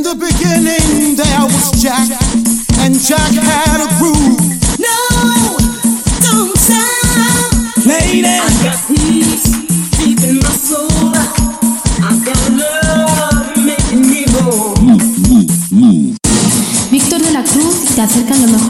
In the beginning there was Jack, and Jack had a groove. No, don't stop. Lady, I got peace deep in my soul. I got love making me whole. Víctor de la Cruz te acerca lo mejor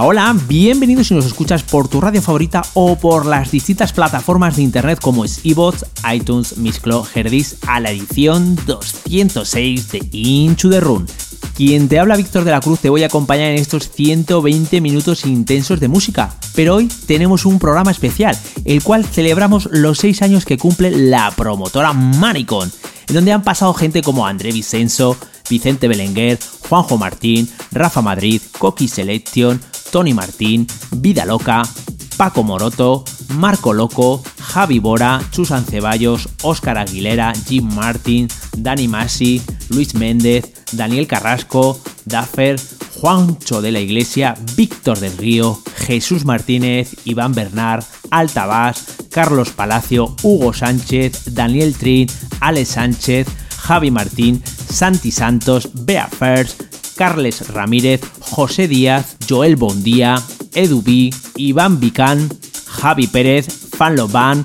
Hola, bienvenidos si nos escuchas por tu radio favorita o por las distintas plataformas de internet como es iVoox, iTunes, Mixcloud, Herdis a la edición 206 de Into the Run. Quien te habla Víctor de la Cruz te voy a acompañar en estos 120 minutos intensos de música, pero hoy tenemos un programa especial, el cual celebramos los 6 años que cumple la promotora Manicon, en donde han pasado gente como André Vicenzo, Vicente Belenguer, Juanjo Martín, Rafa Madrid, Coqui Selection, Tony Martín, Vida Loca, Paco Moroto, Marco Loco, Javi Bora, Susan Ceballos, Óscar Aguilera, Jim Martin, Dani Masi, Luis Méndez, Daniel Carrasco, Daffer, Juancho de la Iglesia, Víctor del Río, Jesús Martínez, Iván Bernard, Altabás, Carlos Palacio, Hugo Sánchez, Daniel Trin, Alex Sánchez, Javi Martín, Santi Santos, Bea Fers, Carles Ramírez, José Díaz, Joel Bondía, Edu B, Iván Vicán, Javi Pérez, Fanloban,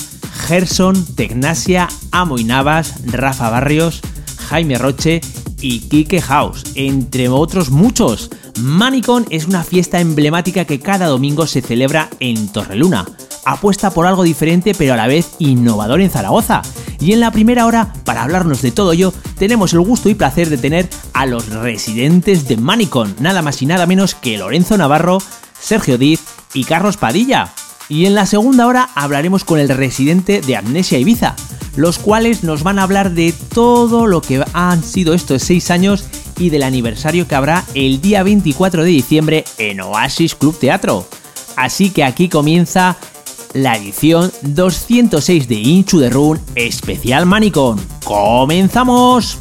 Gerson, Tecnasia, Amoy Navas, Rafa Barrios, Jaime Roche y Kike House, entre otros muchos. Manicon es una fiesta emblemática que cada domingo se celebra en Torreluna. Apuesta por algo diferente pero a la vez innovador en Zaragoza. Y en la primera hora, para hablarnos de todo ello, tenemos el gusto y placer de tener a los residentes de Manicon, nada más y nada menos que Lorenzo Navarro, Sergio Diz y Carlos Padilla. Y en la segunda hora hablaremos con el residente de Amnesia Ibiza, los cuales nos van a hablar de todo lo que han sido estos 6 años y del aniversario que habrá el día 24 de diciembre en Oasis Club Teatro. Así que aquí comienza la edición 206 de Inchu de Run especial Manicon. ¡Comenzamos!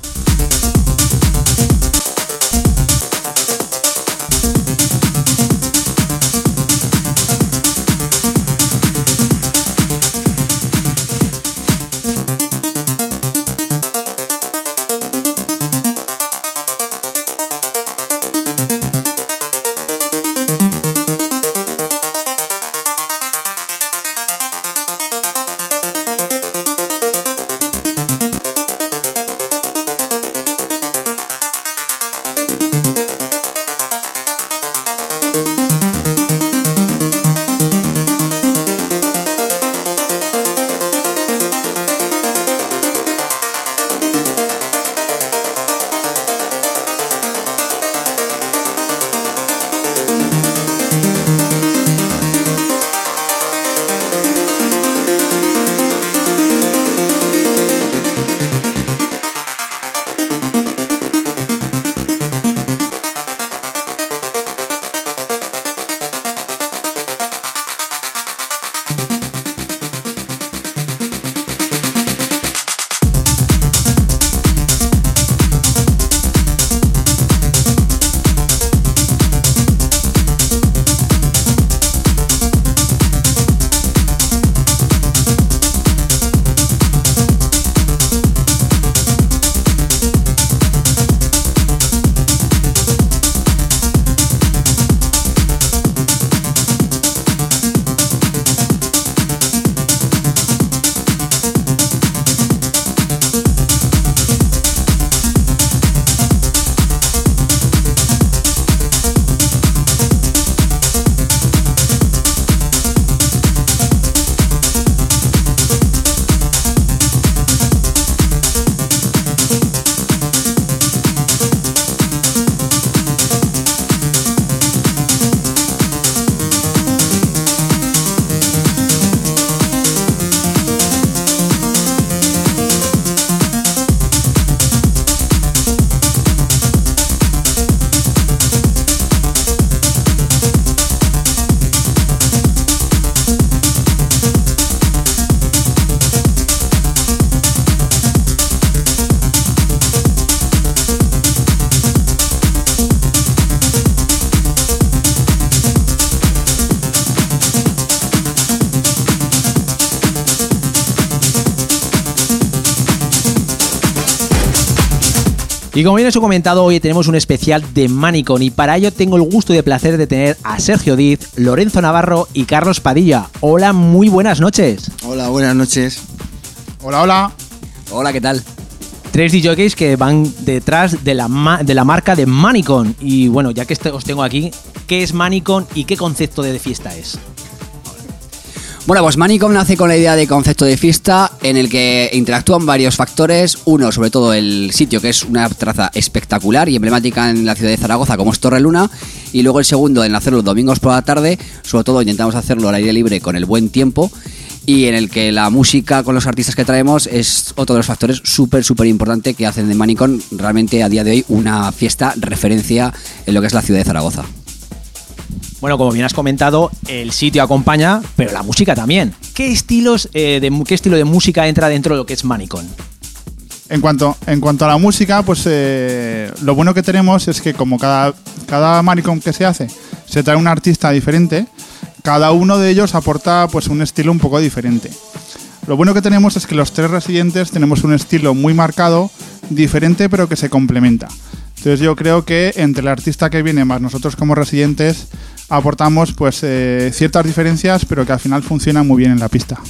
Y como bien os he comentado, hoy tenemos un especial de Manicon y para ello tengo el gusto y el placer de tener a Sergio Diz, Lorenzo Navarro y Carlos Padilla. Hola, muy buenas noches. Hola, buenas noches. Hola, hola. Hola, ¿qué tal? Tres DJs que van detrás de la, ma- de la marca de Manicon. Y bueno, ya que os tengo aquí, ¿qué es Manicon y qué concepto de fiesta es? Bueno, pues Manicom nace con la idea de concepto de fiesta en el que interactúan varios factores. Uno, sobre todo el sitio, que es una traza espectacular y emblemática en la ciudad de Zaragoza, como es Torre Luna. Y luego el segundo, en hacerlo los domingos por la tarde. Sobre todo intentamos hacerlo al aire libre con el buen tiempo. Y en el que la música con los artistas que traemos es otro de los factores súper, súper importante que hacen de Manicom realmente a día de hoy una fiesta referencia en lo que es la ciudad de Zaragoza. Bueno, como bien has comentado, el sitio acompaña, pero la música también. ¿Qué estilos eh, de qué estilo de música entra dentro de lo que es Manicon? En cuanto, en cuanto a la música, pues eh, lo bueno que tenemos es que como cada, cada Maricom que se hace se trae un artista diferente, cada uno de ellos aporta pues un estilo un poco diferente. Lo bueno que tenemos es que los tres residentes tenemos un estilo muy marcado, diferente pero que se complementa. Entonces yo creo que entre el artista que viene más nosotros como residentes aportamos pues eh, ciertas diferencias pero que al final funcionan muy bien en la pista.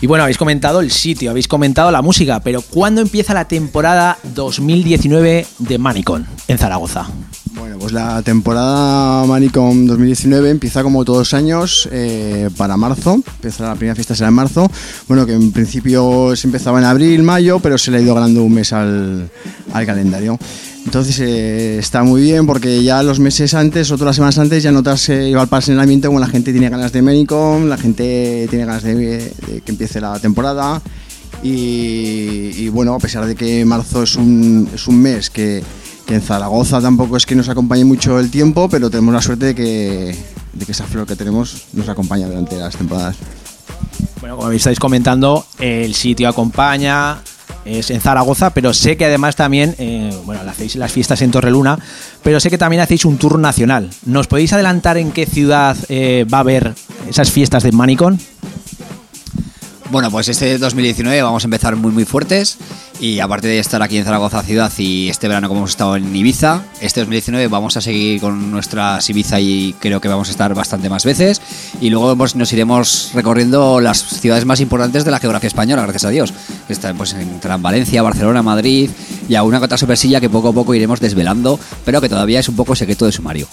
Y bueno, habéis comentado el sitio, habéis comentado la música, pero ¿cuándo empieza la temporada 2019 de Manicon en Zaragoza? Bueno, pues la temporada Manicom 2019 empieza como todos los años eh, para marzo. Empieza la primera fiesta será en marzo. Bueno, que en principio se empezaba en abril, mayo, pero se le ha ido ganando un mes al, al calendario. Entonces eh, está muy bien porque ya los meses antes o todas las semanas antes ya notas eh, al paso en el ambiente como la gente tiene ganas de Manicom, la gente tiene ganas de, de que empiece la temporada. Y, y bueno, a pesar de que marzo es un, es un mes que, que en Zaragoza tampoco es que nos acompañe mucho el tiempo, pero tenemos la suerte de que, de que esa flor que tenemos nos acompaña durante las temporadas. Bueno, como estáis comentando, el sitio acompaña, es en Zaragoza, pero sé que además también, eh, bueno, hacéis las fiestas en Torreluna, pero sé que también hacéis un tour nacional. ¿Nos podéis adelantar en qué ciudad eh, va a haber esas fiestas de Manicon? Bueno, pues este 2019 vamos a empezar muy muy fuertes y aparte de estar aquí en Zaragoza ciudad y este verano como hemos estado en Ibiza, este 2019 vamos a seguir con nuestras Ibiza y creo que vamos a estar bastante más veces y luego pues, nos iremos recorriendo las ciudades más importantes de la geografía española, gracias a Dios. Están pues en Valencia, Barcelona, Madrid y alguna que otra sorpresilla que poco a poco iremos desvelando, pero que todavía es un poco secreto de sumario.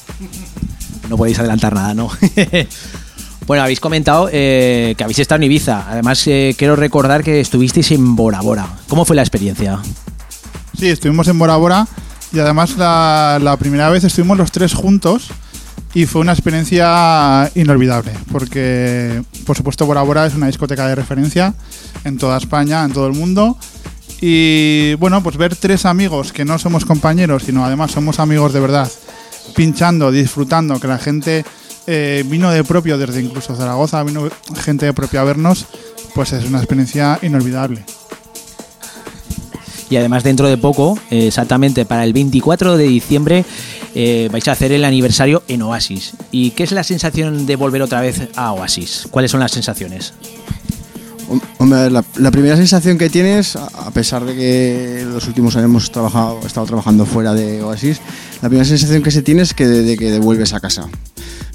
No podéis adelantar nada, ¿no? bueno, habéis comentado eh, que habéis estado en Ibiza. Además, eh, quiero recordar que estuvisteis en Bora Bora. ¿Cómo fue la experiencia? Sí, estuvimos en Bora Bora y además la, la primera vez estuvimos los tres juntos y fue una experiencia inolvidable porque, por supuesto, Bora Bora es una discoteca de referencia en toda España, en todo el mundo. Y bueno, pues ver tres amigos que no somos compañeros, sino además somos amigos de verdad, pinchando, disfrutando, que la gente eh, vino de propio desde incluso Zaragoza, vino gente de propio a vernos, pues es una experiencia inolvidable. Y además dentro de poco, exactamente para el 24 de diciembre, eh, vais a hacer el aniversario en Oasis. ¿Y qué es la sensación de volver otra vez a Oasis? ¿Cuáles son las sensaciones? Hom- Hombre, la, la primera sensación que tienes, a a pesar de que los últimos años hemos trabajado, estado trabajando fuera de Oasis, la primera sensación que se tiene es que de, de que devuelves a casa.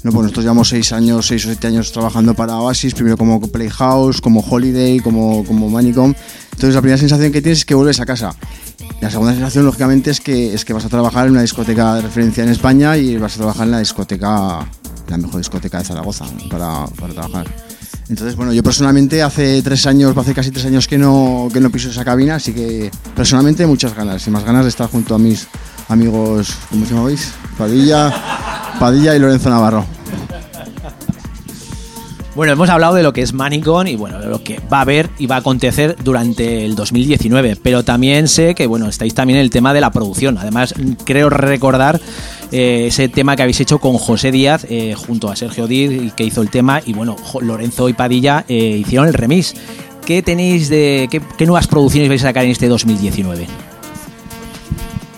No, pues nosotros llevamos seis años, seis o siete años trabajando para Oasis, primero como Playhouse, como Holiday, como, como Manicom. Entonces la primera sensación que tienes es que vuelves a casa. La segunda sensación, lógicamente, es que, es que vas a trabajar en una discoteca de referencia en España y vas a trabajar en la discoteca, la mejor discoteca de Zaragoza para, para trabajar. Entonces, bueno, yo personalmente hace tres años, hace casi tres años que no, que no piso esa cabina, así que personalmente muchas ganas, y más ganas de estar junto a mis amigos, ¿cómo se llamáis? Padilla, Padilla y Lorenzo Navarro. Bueno, hemos hablado de lo que es Manicon y bueno, de lo que va a haber y va a acontecer durante el 2019, pero también sé que bueno, estáis también en el tema de la producción. Además, creo recordar eh, ese tema que habéis hecho con José Díaz eh, junto a Sergio Díaz que hizo el tema y bueno, Lorenzo y Padilla eh, hicieron el remix. ¿Qué tenéis de qué, qué nuevas producciones vais a sacar en este 2019?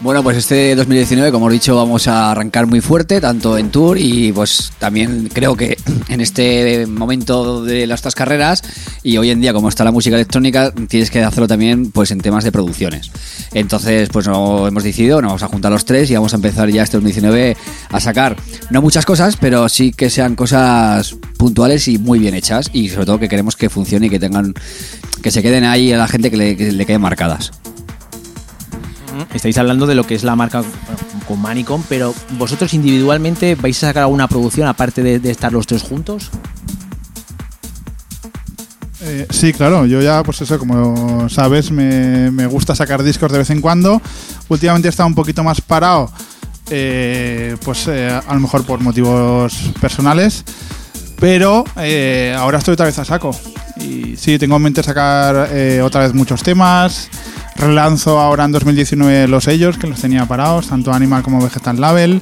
Bueno, pues este 2019, como he dicho, vamos a arrancar muy fuerte, tanto en tour y pues también creo que en este momento de las carreras y hoy en día como está la música electrónica, tienes que hacerlo también pues en temas de producciones. Entonces, pues no hemos decidido, nos vamos a juntar los tres y vamos a empezar ya este 2019 a sacar no muchas cosas, pero sí que sean cosas puntuales y muy bien hechas y sobre todo que queremos que funcione y que tengan que se queden ahí a la gente que le, que le queden marcadas. Estáis hablando de lo que es la marca con Manicom, pero vosotros individualmente vais a sacar alguna producción aparte de, estar los tres juntos. Eh, sí, claro, yo ya, pues eso, como sabes, me, me gusta sacar discos de vez en cuando. Últimamente he estado un poquito más parado, eh, pues eh, a lo mejor por motivos personales, pero ahora estoy otra vez a saco. Y sí, tengo en mente sacar otra vez muchos temas. Relanzo ahora en 2019 los sellos, que los tenía parados, tanto Animal como Vegetal Label.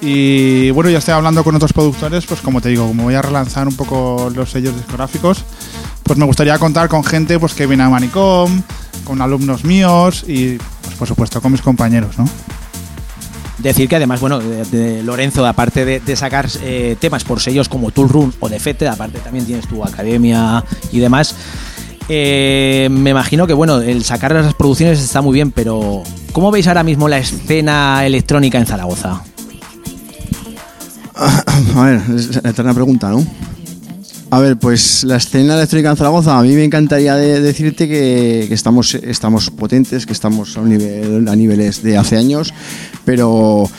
Y bueno, ya estoy hablando con otros productores, pues como te digo, como voy a relanzar un poco los sellos discográficos, pues me gustaría contar con gente pues que viene a Manicom, con alumnos míos y pues por supuesto con mis compañeros, ¿no? Decir que además, bueno, Lorenzo, aparte de, de sacar eh, temas por sellos como Tool Room o Defete, aparte también tienes tu academia y demás. Eh, me imagino que, bueno, el sacar las producciones está muy bien, pero ¿cómo veis ahora mismo la escena electrónica en Zaragoza? A ver, es la eterna pregunta, ¿no? A ver, pues la escena electrónica en Zaragoza, a mí me encantaría de- decirte que, estamos, estamos potentes, que estamos a, un nivel, a niveles de hace años, pero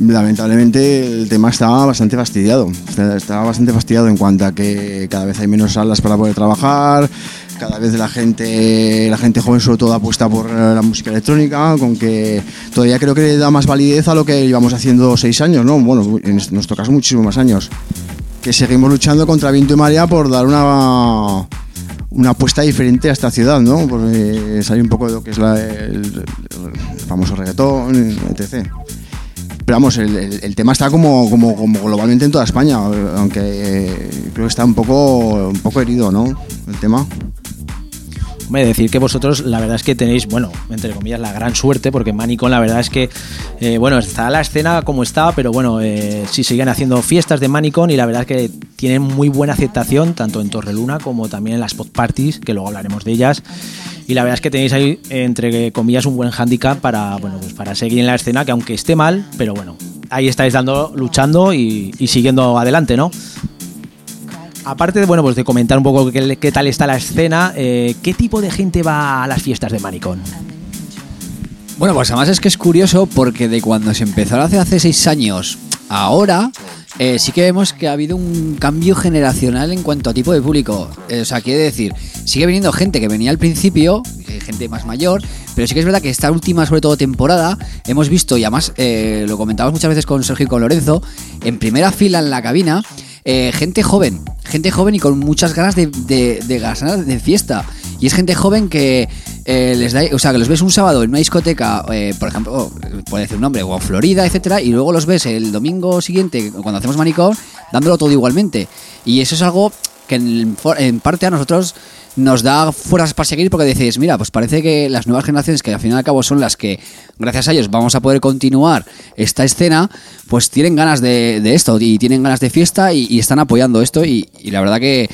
lamentablemente el tema está bastante fastidiado. Está bastante fastidiado en cuanto a que cada vez hay menos salas para poder trabajar, cada vez la gente, la gente joven sobre todo apuesta por eh, la música electrónica, con que todavía creo que le da más validez a lo que llevamos haciendo seis años, ¿no? Bueno, en nuestro caso muchísimos más años que seguimos luchando contra viento y marea por dar una una apuesta diferente a esta ciudad, ¿no? Porque salir un poco de lo que es el, famoso reggaetón, etc. Pero vamos, el tema está como, como, como globalmente en toda España, aunque eh, creo que está un poco, un poco herido, ¿no? El tema. Hombre, decir que vosotros la verdad es que tenéis, bueno, entre comillas, la gran suerte, porque Manicon la verdad es que, eh, bueno, está la escena como está, pero bueno, eh, sí siguen haciendo fiestas de Manicon y la verdad es que tienen muy buena aceptación, tanto en Torreluna como también en las pod parties, que luego hablaremos de ellas. Y la verdad es que tenéis ahí, entre comillas, un buen handicap para, bueno, pues para seguir en la escena, que aunque esté mal, pero bueno, ahí estáis dando, luchando y siguiendo adelante, ¿no? Aparte de, bueno, pues de comentar un poco qué, tal está la escena, eh, ¿qué tipo de gente va a las fiestas de Manicón? Bueno, pues además es que es curioso porque de cuando se empezó hace, hace seis años ahora, eh, sí que vemos que ha habido un cambio generacional en cuanto a tipo de público. Eh, o sea, quiere decir, sigue viniendo gente que venía al principio, gente más mayor, pero sí que es verdad que esta última, sobre todo temporada, hemos visto, y además lo comentamos muchas veces con Sergio y con Lorenzo, en primera fila en la cabina, eh, gente joven, gente joven y con muchas ganas de, de, de de fiesta. Y es gente joven que eh, les da, o sea, que los ves un sábado en una discoteca, eh, por ejemplo, puede decir un nombre, o en Florida, etcétera, y luego los ves el domingo siguiente, cuando hacemos manicón, dándolo todo igualmente. Y eso es algo que en parte a nosotros nos da fuerzas para seguir porque dices, mira, pues parece que las nuevas generaciones, que al fin y al cabo son las que, gracias a ellos, vamos a poder continuar esta escena, pues tienen ganas de, de esto y tienen ganas de fiesta y, y están apoyando esto y, y la verdad que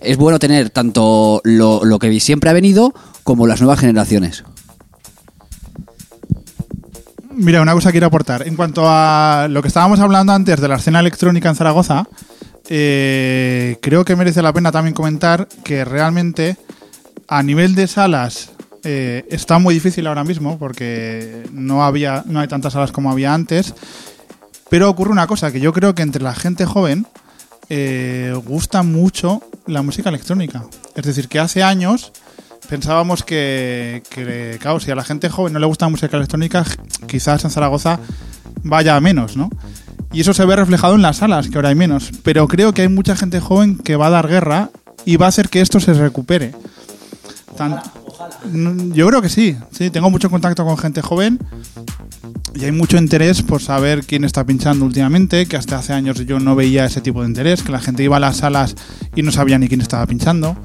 es bueno tener tanto lo, lo que siempre ha venido como las nuevas generaciones. Mira, una cosa quiero aportar. En cuanto a lo que estábamos hablando antes de la escena electrónica en Zaragoza, eh, creo que merece la pena también comentar que realmente a nivel de salas eh, está muy difícil ahora mismo porque no había, no hay tantas salas como había antes. Pero ocurre una cosa que yo creo que entre la gente joven eh, gusta mucho la música electrónica. Es decir, que hace años pensábamos que, que, claro, si a la gente joven no le gusta la música electrónica, quizás en Zaragoza vaya a menos, ¿no? Y eso se ve reflejado en las salas, que ahora hay menos. Pero creo que hay mucha gente joven que va a dar guerra y va a hacer que esto se recupere. Tan- Mm, Yo creo que sí, sí, tengo mucho contacto con gente joven y hay mucho interés por saber quién está pinchando últimamente, que hasta hace años yo no veía ese tipo de interés, que la gente iba a las salas y no sabía ni quién estaba pinchando.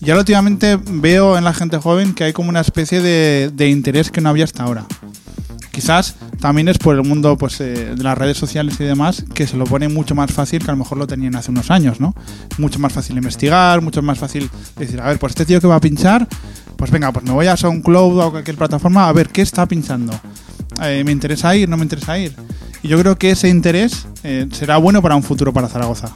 Y ahora últimamente veo en la gente joven que hay como una especie de interés que no había hasta ahora. Quizás también es por el mundo pues, eh, de las redes sociales y demás que se lo pone mucho más fácil que a lo mejor lo tenían hace unos años, ¿no? Mucho más fácil investigar, mucho más fácil decir, a ver, pues este tío que va a pinchar, pues venga, pues me voy a SoundCloud o a cualquier plataforma a ver qué está pinchando. Eh, ¿Me interesa ir? ¿No me interesa ir? Y yo creo que ese interés eh, será bueno para un futuro para Zaragoza.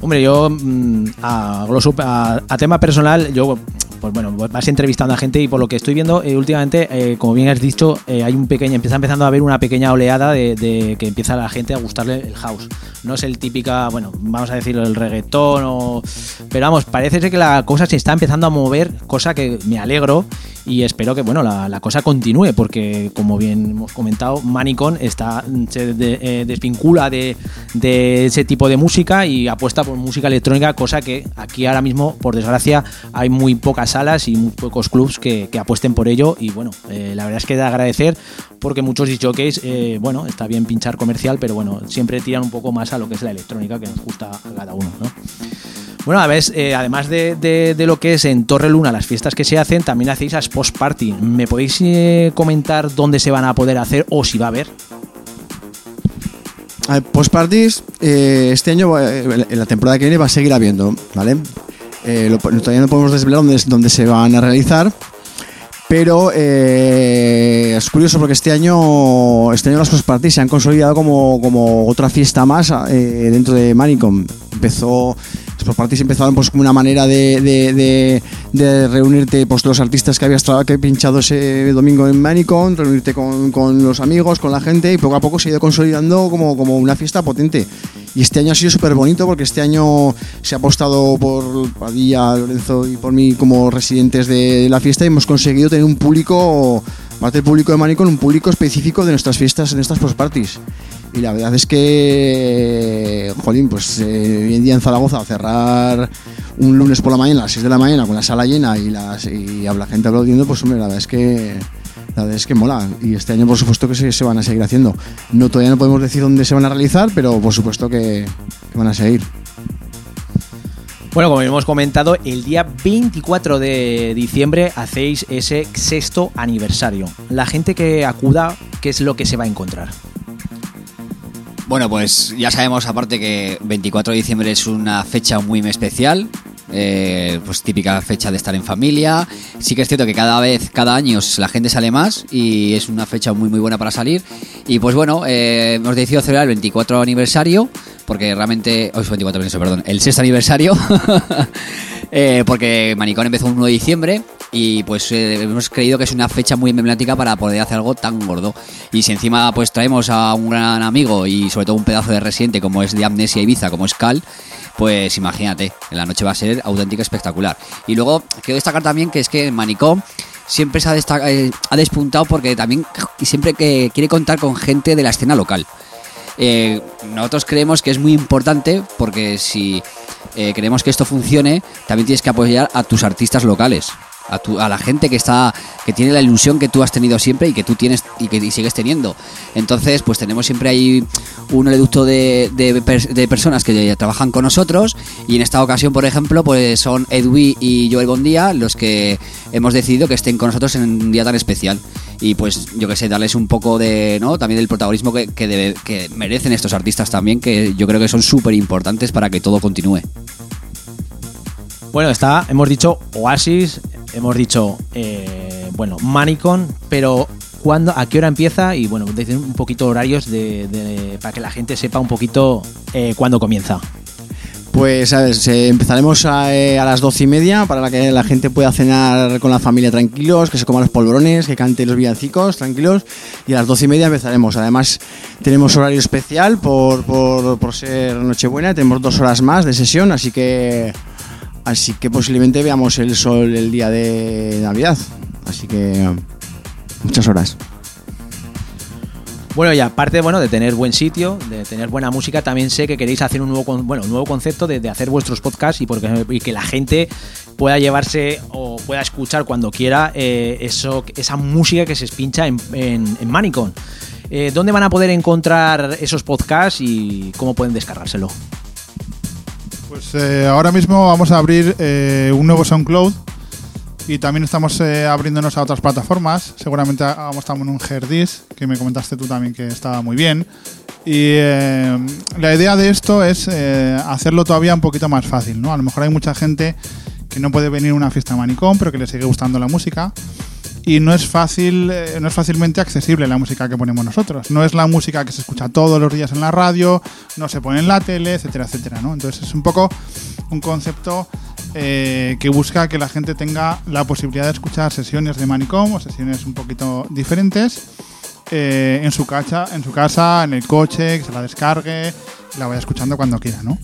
Hombre, yo mm, a tema personal, yo pues bueno, vas entrevistando a gente y por lo que estoy viendo eh, últimamente, eh, como bien has dicho, eh, hay un pequeño, empieza empezando a haber una pequeña oleada de, que empieza la gente a gustarle el house. No es el típica, bueno, vamos a decirlo, el reggaetón o... Pero vamos, parece ser que la cosa se está empezando a mover, cosa que me alegro y espero que, bueno, la, la cosa continúe porque, como bien hemos comentado, Manicon está, se de- eh, desvincula de, de ese tipo de música y apuesta por música electrónica, cosa que aquí ahora mismo, por desgracia, hay muy pocas salas y muy pocos clubs que, que apuesten por ello y bueno, eh, la verdad es que de agradecer porque muchos DJs, eh, bueno, está bien pinchar comercial, pero bueno, siempre tiran un poco más a lo que es la electrónica que nos gusta a cada uno, ¿no? Bueno, a ver, eh, además de, de- lo que es en Torre Luna, las fiestas que se hacen, también hacéis las post party. ¿Me podéis eh, comentar dónde se van a poder hacer o si va a haber? A ver, Post parties, eh, este año, eh, en la temporada que viene, va a seguir habiendo, ¿vale? Todavía no podemos desvelar dónde, dónde se van a realizar, pero es curioso porque este año, este año las post parties se han consolidado como, como otra fiesta más dentro de Manicom. Empezó, post parties empezaron pues como una manera de, de- de- de reunirte pues los artistas que habías que pinchado ese domingo en Manicom, reunirte con, con los amigos, con la gente y poco a poco se ha ido consolidando como, como una fiesta potente. Y este año ha sido súper bonito porque este año se ha apostado por Padilla, Lorenzo y por mí como residentes de la fiesta y hemos conseguido tener un público, aparte del público de Manicon, un público específico de nuestras fiestas en estas post parties. Y la verdad es que, jolín, pues eh, hoy en día en Zaragoza cerrar un lunes por la mañana a las 6 de la mañana con la sala llena y, las, y habla gente aplaudiendo, pues hombre, la verdad es que la verdad es que mola. Y este año, por supuesto, que se, se van a seguir haciendo. No, todavía no podemos decir dónde se van a realizar, pero por supuesto que van a seguir. Bueno, como hemos comentado, el día 24 de diciembre hacéis ese sexto aniversario. La gente que acuda, ¿qué es lo que se va a encontrar? Bueno, pues ya sabemos aparte que 24 de diciembre es una fecha muy especial, eh, pues típica fecha de estar en familia. Sí que es cierto que cada vez, cada año la gente sale más y es una fecha muy muy buena para salir. Y pues bueno, eh, hemos decidido celebrar el 24 aniversario, porque realmente, oh, es 24 aniversario, perdón, el sexto aniversario, eh, porque Manicón empezó un 1 de diciembre y pues eh, hemos creído que es una fecha muy emblemática para poder hacer algo tan gordo. Y si encima pues traemos a un gran amigo y sobre todo un pedazo de residente como es de Amnesia Ibiza, como es Cal, pues imagínate, la noche va a ser auténtica espectacular. Y luego quiero destacar también que es que Manicom siempre se ha, eh, ha despuntado porque también siempre que quiere contar con gente de la escena local. Eh, nosotros creemos que es muy importante porque si eh, queremos que esto funcione, también tienes que apoyar a tus artistas locales. A, la gente que está que tiene la ilusión que tú has tenido siempre y que tú tienes y que sigues teniendo. Entonces pues tenemos siempre ahí un oleoducto de, de, pers- de personas que trabajan con nosotros y en esta ocasión por ejemplo pues son Edwi y Joel Bondía los que hemos decidido que estén con nosotros en un día tan especial. Y pues yo que sé darles un poco de no también del protagonismo que, que merecen estos artistas también que yo creo que son súper importantes para que todo continúe Bueno, está, hemos dicho Oasis, hemos dicho, eh, bueno, Manicon, pero ¿cuándo, ¿a qué hora empieza? Y bueno, decir un poquito horarios de, para que la gente sepa un poquito eh, cuándo comienza. Pues sabes, eh, empezaremos a, eh, a las doce y media para que la gente pueda cenar con la familia tranquilos, que se coman los polvorones, que cante los villancicos tranquilos. Y a las doce y media empezaremos. Además, tenemos horario especial por, por, por ser Nochebuena. Tenemos dos horas más de sesión, así que, así que posiblemente veamos el sol el día de Navidad. Así que muchas horas. Bueno, y aparte bueno, de tener buen sitio, de tener buena música, también sé que queréis hacer un nuevo, bueno, un nuevo concepto de, de hacer vuestros podcasts y, porque, y que la gente pueda llevarse o pueda escuchar cuando quiera eh, eso, esa música que se pincha en, en, en Manicon. Eh, ¿Dónde van a poder encontrar esos podcasts y cómo pueden descargárselo? Pues eh, ahora mismo vamos a abrir eh, un nuevo SoundCloud Y también estamos eh, abriéndonos a otras plataformas. Seguramente hagamos también un Herdis, que me comentaste tú también que estaba muy bien. Y eh, la idea de esto es hacerlo todavía un poquito más fácil, ¿no? A lo mejor hay mucha gente que no puede venir a una fiesta manicón, pero que le sigue gustando la música. Y no es fácil, eh, no es fácilmente accesible la música que ponemos nosotros. No es la música que se escucha todos los días en la radio, no se pone en la tele, etcétera, etcétera, ¿no? Entonces es un poco un concepto eh, que busca que la gente tenga la posibilidad de escuchar sesiones de manicom o sesiones un poquito diferentes eh, en, su casa, en su casa, en el coche, que se la descargue, la vaya escuchando cuando quiera, ¿no?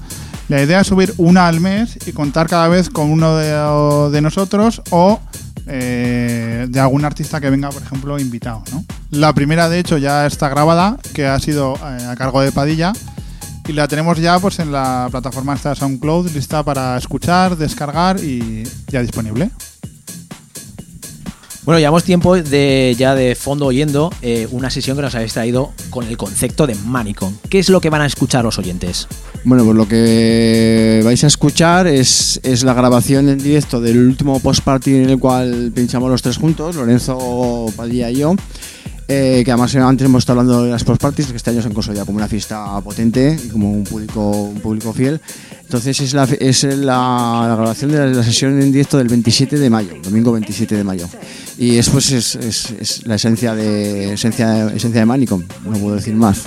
La idea es subir una al mes y contar cada vez con uno de, de nosotros o eh, de algún artista que venga, por ejemplo, invitado. La primera, de hecho, ya está grabada, que ha sido eh, a cargo de Padilla. Y la tenemos ya pues en la plataforma esta SoundCloud lista para escuchar, descargar y ya disponible. Bueno, llevamos tiempo de ya de fondo oyendo eh, una sesión que nos habéis traído con el concepto de Manicon. ¿Qué es lo que van a escuchar los oyentes? Bueno, pues lo que vais a escuchar es, es la grabación en directo del último post-party en el cual pinchamos los tres juntos, Lorenzo, Padilla y yo. Eh, que además antes hemos estado hablando de las post-parties, que este año se han consolidado como una fiesta potente y como un público, un público fiel. Entonces es la, es la, grabación de la, sesión en directo del 27 de mayo, domingo 27 de mayo. Y es, pues, es, es, es la esencia de, esencia, esencia de Manicom, no puedo decir más.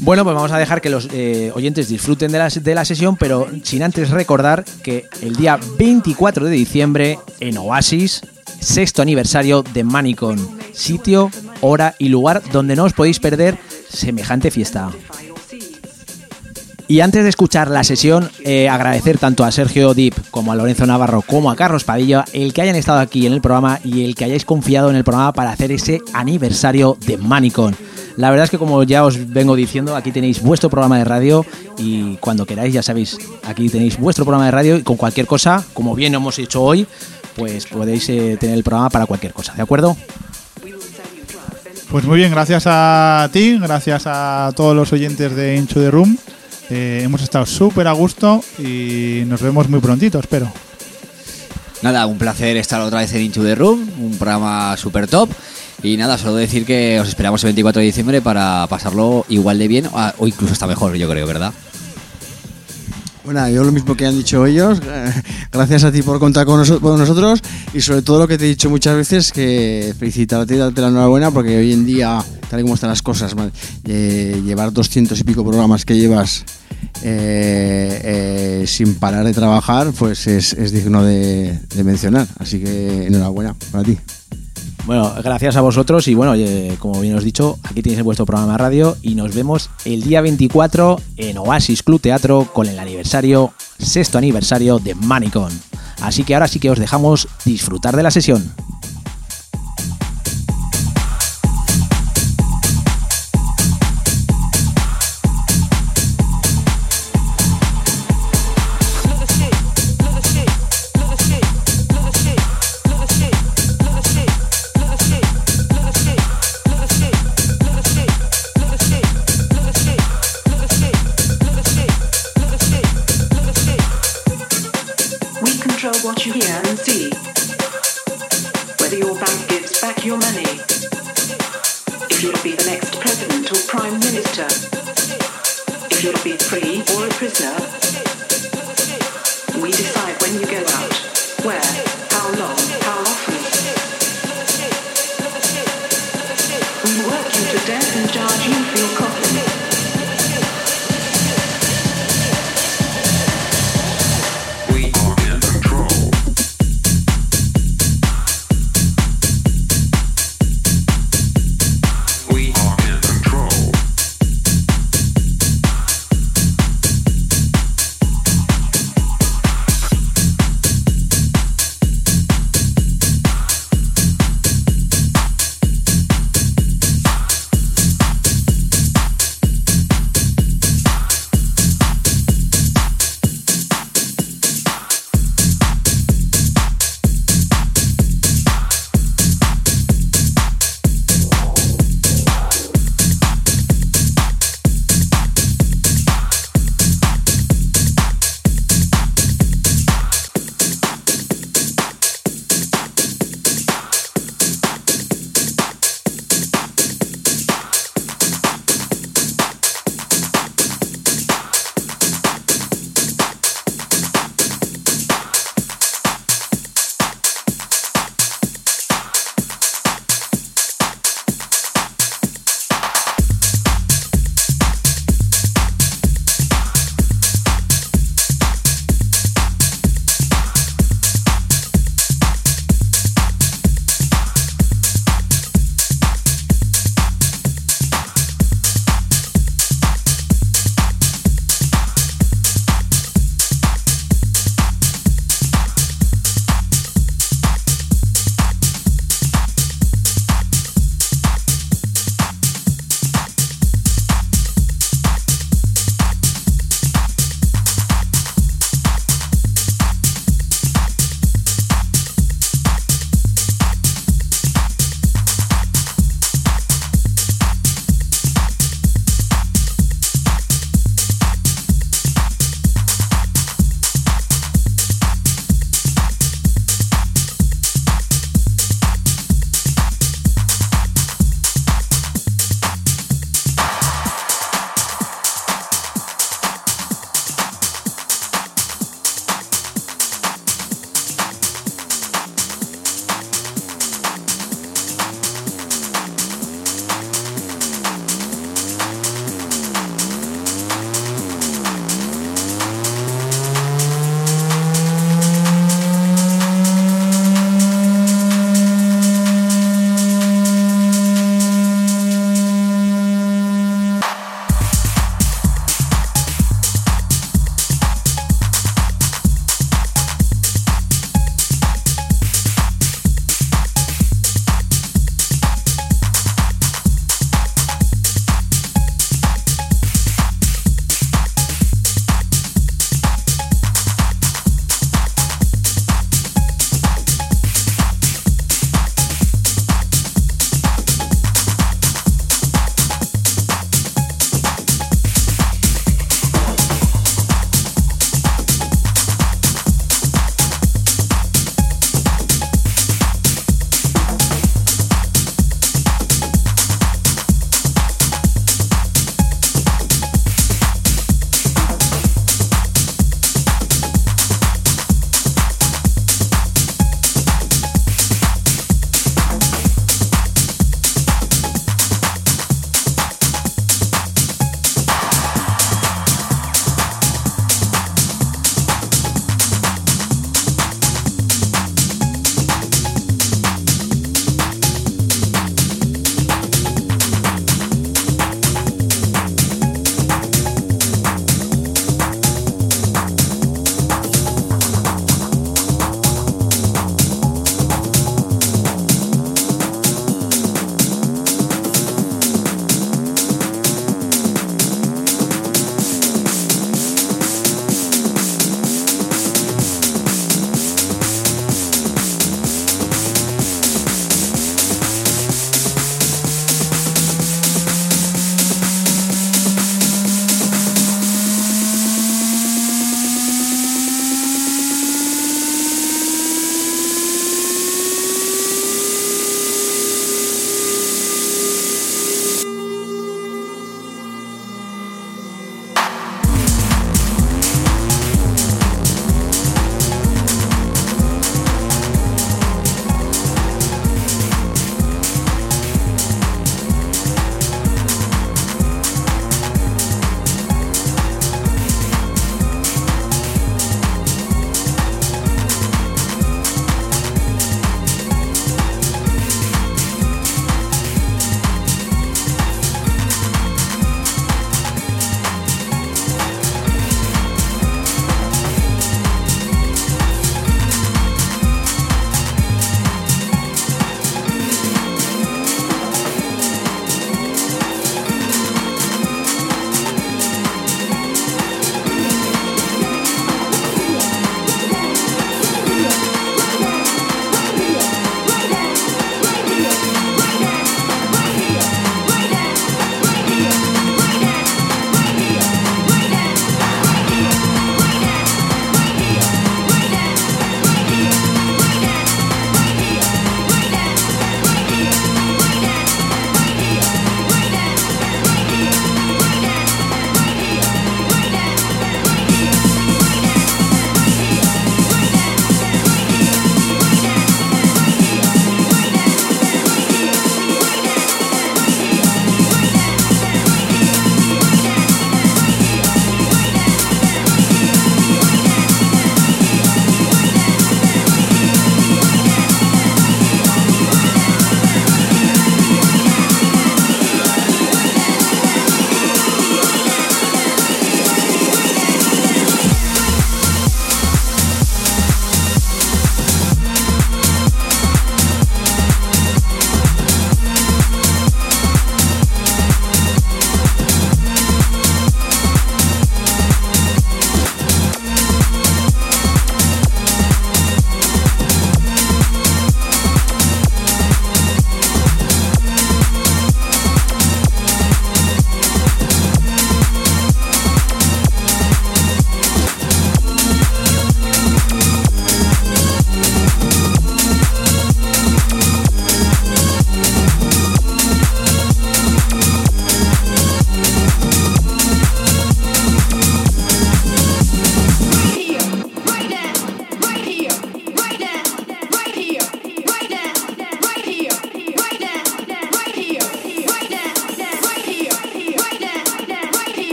Bueno, pues vamos a dejar que los eh, oyentes disfruten de la, de la sesión, pero sin antes recordar que el día 24 de diciembre en Oasis, sexto aniversario de Manicon, sitio, hora y lugar donde no os podéis perder semejante fiesta. Y antes de escuchar la sesión, eh, agradecer tanto a Sergio Dip como a Lorenzo Navarro como a Carlos Padilla el que hayan estado aquí en el programa y el que hayáis confiado en el programa para hacer ese aniversario de Manicon. La verdad es que como ya os vengo diciendo, aquí tenéis vuestro programa de radio y cuando queráis, ya sabéis, aquí tenéis vuestro programa de radio y con cualquier cosa, como bien hemos hecho hoy, pues podéis eh, tener el programa para cualquier cosa, ¿de acuerdo? Pues muy bien, gracias a ti, gracias a todos los oyentes de Into the Room. Eh, hemos estado súper a gusto y nos vemos muy prontito, espero. Nada, un placer estar otra vez en Into the Room, un programa super top. Y nada, solo decir que os esperamos el 24 de diciembre para pasarlo igual de bien o- o incluso hasta mejor, yo creo, ¿verdad? Bueno, yo lo mismo que han dicho ellos, gracias a ti por contar con, noso- con nosotros y sobre todo lo que te he dicho muchas veces, que felicitarte y darte la enhorabuena porque hoy en día, tal y como están las cosas, eh, llevar 200 y pico programas que llevas eh, eh, sin parar de trabajar, pues es, digno de mencionar. Así que enhorabuena para ti. Bueno, gracias a vosotros y bueno, como bien os he dicho, aquí tenéis vuestro programa de radio y nos vemos el día 24 en Oasis Club Teatro con el aniversario, sexto aniversario de Manicon. Así que ahora sí que os dejamos disfrutar de la sesión. To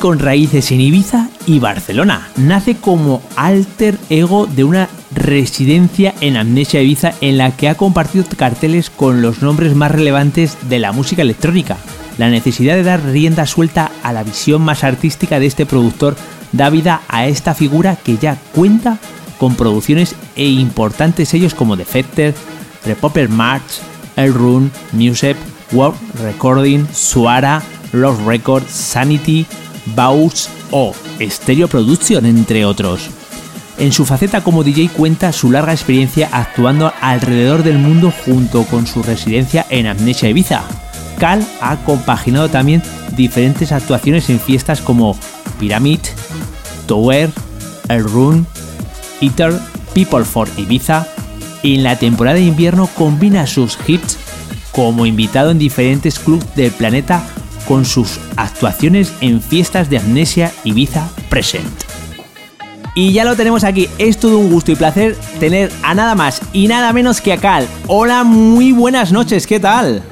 Con raíces en Ibiza y Barcelona. Nace como alter ego de una residencia en Amnesia Ibiza en la que ha compartido carteles con los nombres más relevantes de la música electrónica. La necesidad de dar rienda suelta a la visión más artística de este productor da vida a esta figura que ya cuenta con producciones e importantes sellos como Defected, Repopper March, El Rune, Musep, World Recording, Suara, Lost Records, Sanity, Baus o Stereo Production, entre otros. En su faceta como DJ cuenta su larga experiencia actuando alrededor del mundo junto con su residencia en Amnesia Ibiza. Cal ha compaginado también diferentes actuaciones en fiestas como Pyramid, Tower, El Run, Eater, People for Ibiza y en la temporada de invierno combina sus hits como invitado en diferentes clubs del planeta con sus actuaciones en fiestas de Amnesia Ibiza Present. Y ya lo tenemos aquí, es todo un gusto y placer tener a nada más y nada menos que a Cal. Hola, muy buenas noches, ¿qué tal?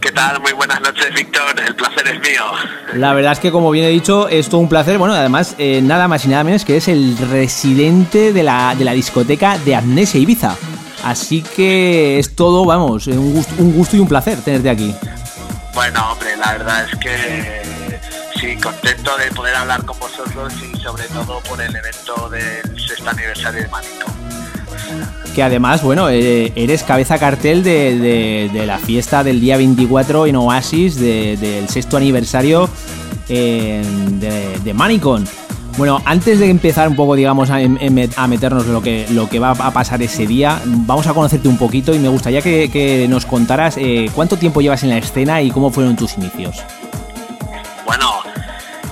¿Qué tal? Muy buenas noches, Víctor. El placer es mío. La verdad es que, como bien he dicho, es todo un placer. Bueno, además, eh, nada más y nada menos que es el residente de la, de la discoteca de Amnesia Ibiza. Así que es todo, vamos, un gusto, un gusto y un placer tenerte aquí. Bueno, hombre, la verdad es que sí, contento de poder hablar con vosotros y sobre todo por el evento del sexto aniversario de Manico. Que además, bueno, eh, eres cabeza cartel de, la fiesta del día 24 en Oasis, de- del sexto aniversario eh, de, de Manicon. Bueno, antes de empezar un poco, digamos, a, em- em- meternos en lo que, lo que va a pasar ese día, vamos a conocerte un poquito y me gustaría que, que nos contaras eh, cuánto tiempo llevas en la escena y cómo fueron tus inicios. Bueno,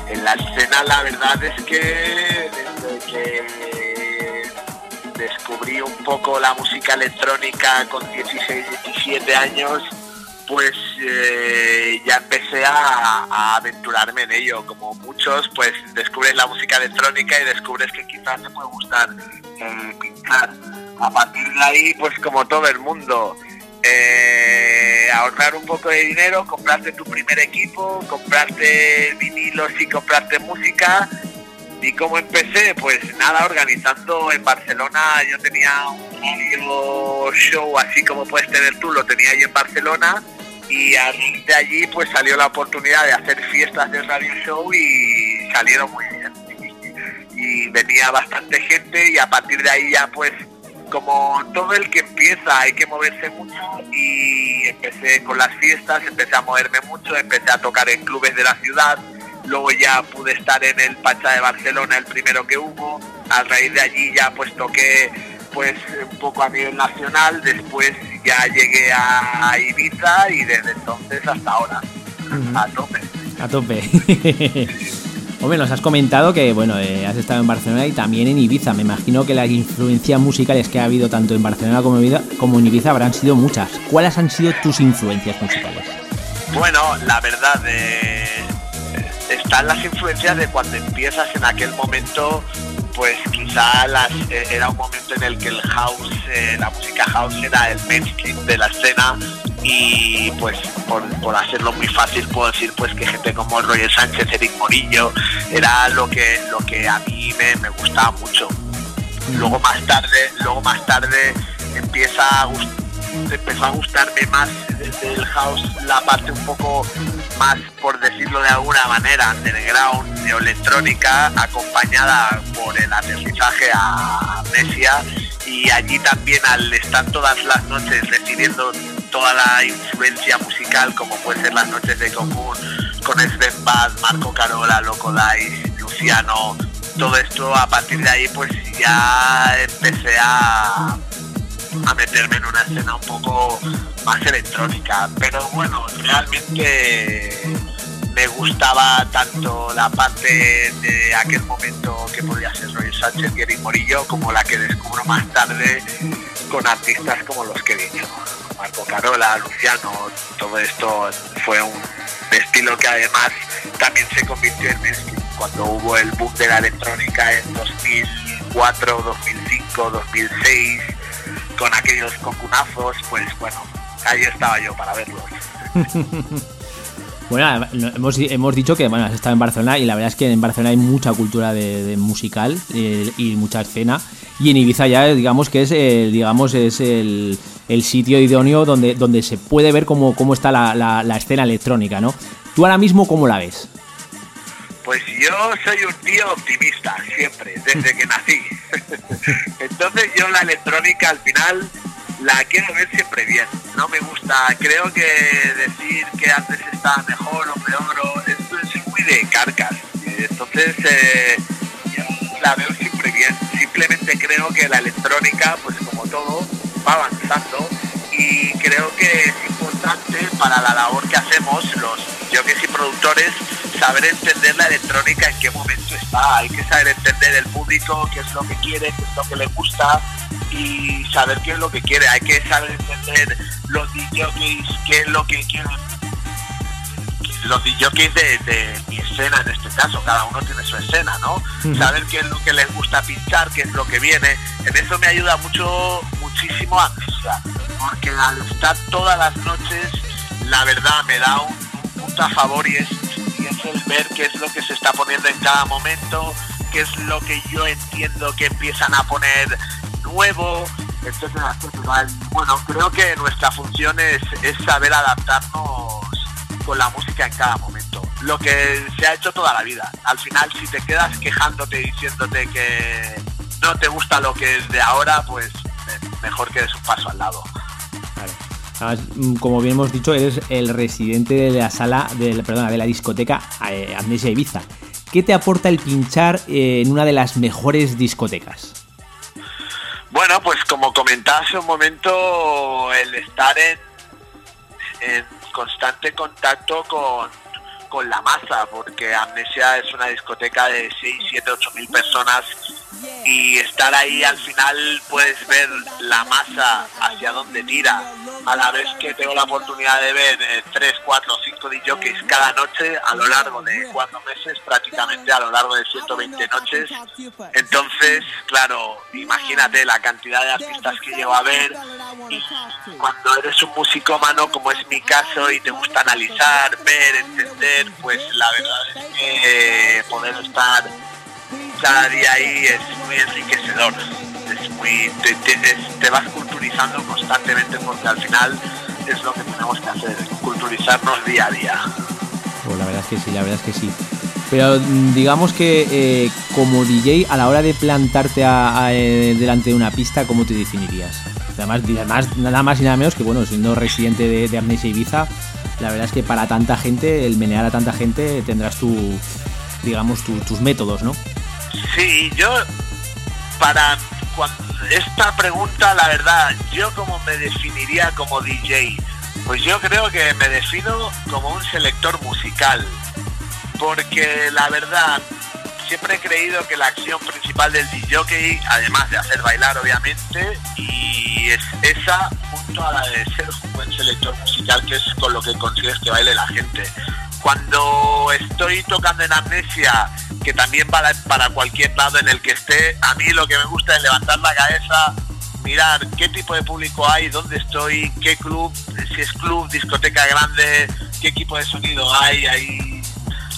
en la escena la verdad es que desde que descubrí un poco la música electrónica con 16, 17 años, pues eh, ya empecé a, aventurarme en ello. Como muchos, pues descubres la música electrónica y descubres que quizás te puede gustar eh, pintar. A partir de ahí, pues como todo el mundo, eh, ahorrar un poco de dinero, comprarte tu primer equipo, comprarte vinilos y comprarte música. ¿Y cómo empecé? Pues nada, organizando en Barcelona, yo tenía un radio show así como puedes tener tú, lo tenía ahí en Barcelona y de allí pues salió la oportunidad de hacer fiestas de radio show y salieron muy bien. Y venía bastante gente y a partir de ahí ya pues como todo el que empieza hay que moverse mucho y empecé con las fiestas, empecé a moverme mucho, empecé a tocar en clubes de la ciudad, luego ya pude estar en el Pacha de Barcelona, el primero que hubo, a raíz de allí ya pues toqué pues un poco a nivel nacional, después ya llegué a Ibiza y desde entonces hasta ahora, a tope. A tope. Hombre, nos has comentado que bueno, eh, has estado en Barcelona y también en Ibiza. Me imagino que las influencias musicales que ha habido tanto en Barcelona como en Ibiza, como en Ibiza habrán sido muchas. ¿Cuáles han sido tus influencias musicales? Bueno, la verdad, eh, están las influencias de cuando empiezas en aquel momento, pues quizá las, eh, era un momento en el que el house, eh, la música house era el mainstream de la escena y pues por, por hacerlo muy fácil puedo decir pues que gente como Roger Sánchez, Eric Morillo, era lo que, lo que a mí me, me gustaba mucho. Luego más tarde, luego más tarde empieza a gust- empezó a gustarme más desde el house la parte un poco más, por decirlo de alguna manera, underground, neoelectrónica, acompañada por el aterrizaje a Amnesia y allí también al estar todas las noches recibiendo toda la influencia musical como puede ser las noches de común con Sven Bad, Marco Carola, Loco Dice, Luciano, todo esto a partir de ahí pues ya empecé a, a meterme en una escena un poco más electrónica. Pero bueno, realmente me gustaba tanto la parte de aquel momento que podía ser Roy Sánchez y Eric Morillo como la que descubro más tarde con artistas como los que he dicho. Marco Carola, Luciano, todo esto fue un estilo que además también se convirtió en mainstream cuando hubo el boom de la electrónica en 2004, 2005, 2006 con aquellos cocunazos, pues bueno, ahí estaba yo para verlos. Bueno, no- hemos, hemos dicho que bueno, has estado en Barcelona y la verdad es que en Barcelona hay mucha cultura de, de musical eh, y mucha escena. Y en Ibiza ya digamos que es el, digamos es el, el sitio idóneo donde, donde se puede ver cómo, cómo está la, la- la escena electrónica, ¿no? ¿Tú ahora mismo cómo la ves? Pues yo soy un tío optimista, siempre, desde que nací. Entonces yo la electrónica al final la quiero ver siempre bien. No me gusta, creo que decir que antes estaba mejor o peor, o, esto es muy de carcas. Entonces eh, yo la veo siempre bien. Simplemente creo que la electrónica, pues como todo, va avanzando y creo que es importante para la labor que hacemos los jockeys y productores saber entender la electrónica en qué momento está, hay que saber entender el público, qué es lo que quiere, qué es lo que le gusta y saber qué es lo que quiere, hay que saber entender los DJs, qué es lo que quieren los DJs de, de mi escena en este caso, cada uno tiene su escena, ¿no? Saber qué es lo que les gusta pinchar, qué es lo que viene, en eso me ayuda mucho, muchísimo Amnesia, porque al estar todas las noches, la verdad me da un, un punto a favor y es, y es el ver qué es lo que se está poniendo en cada momento, qué es lo que yo entiendo que empiezan a poner nuevo, etcétera, etcétera. Y Bueno, creo que nuestra función es, es saber adaptarnos con la música en cada momento. Lo que se ha hecho toda la vida. Al final, si te quedas quejándote diciéndote que no te gusta lo que es de ahora, pues mejor que des un paso al lado. Mm, como bien hemos dicho, eres el residente de la sala, de, perdona, de la discoteca eh, Amnesia Ibiza. ¿Qué te aporta el pinchar eh, en una de las mejores discotecas? Bueno, pues como comentaba hace un momento, el estar en, en constante contacto con, con la masa, porque Amnesia es una discoteca de 6, 7, 8 mil personas y estar ahí al final puedes ver la masa hacia dónde tira. A la vez que tengo la oportunidad de ver eh, 3, 4, 5 DJs cada noche a lo largo de cuatro meses, prácticamente a lo largo de 120 noches. Entonces, claro, imagínate la cantidad de artistas que llevo a ver y cuando eres un musicómano como es mi caso y te gusta analizar, ver, entender, pues la verdad es que poder estar cada día ahí es muy enriquecedor. Es muy, te, vas culturizando constantemente porque al final es lo que tenemos que hacer, culturizarnos día a día. Pues la verdad es que sí, la verdad es que sí. Pero mm, digamos que eh, como DJ, a la hora de plantarte a- eh, delante de una pista, ¿cómo te definirías? Además, nada más y nada menos que, bueno, siendo residente de, de Amnesia Ibiza, la verdad es que para tanta gente, el menear a tanta gente, tendrás tu, digamos, tu- tus métodos, ¿no? Sí, yo para esta pregunta, la verdad, yo como me definiría como DJ, pues yo creo que me defino como un selector musical, porque la verdad siempre he creído que la acción principal del DJ, además de hacer bailar obviamente, y es esa junto a la de ser un buen selector musical, que es con lo que consigues que baile la gente. Cuando estoy tocando en Amnesia, que también para, para cualquier lado en el que esté, a mí lo que me gusta es levantar la cabeza, mirar qué tipo de público hay, dónde estoy, qué club, si es club, discoteca grande, qué equipo de sonido hay, ahí,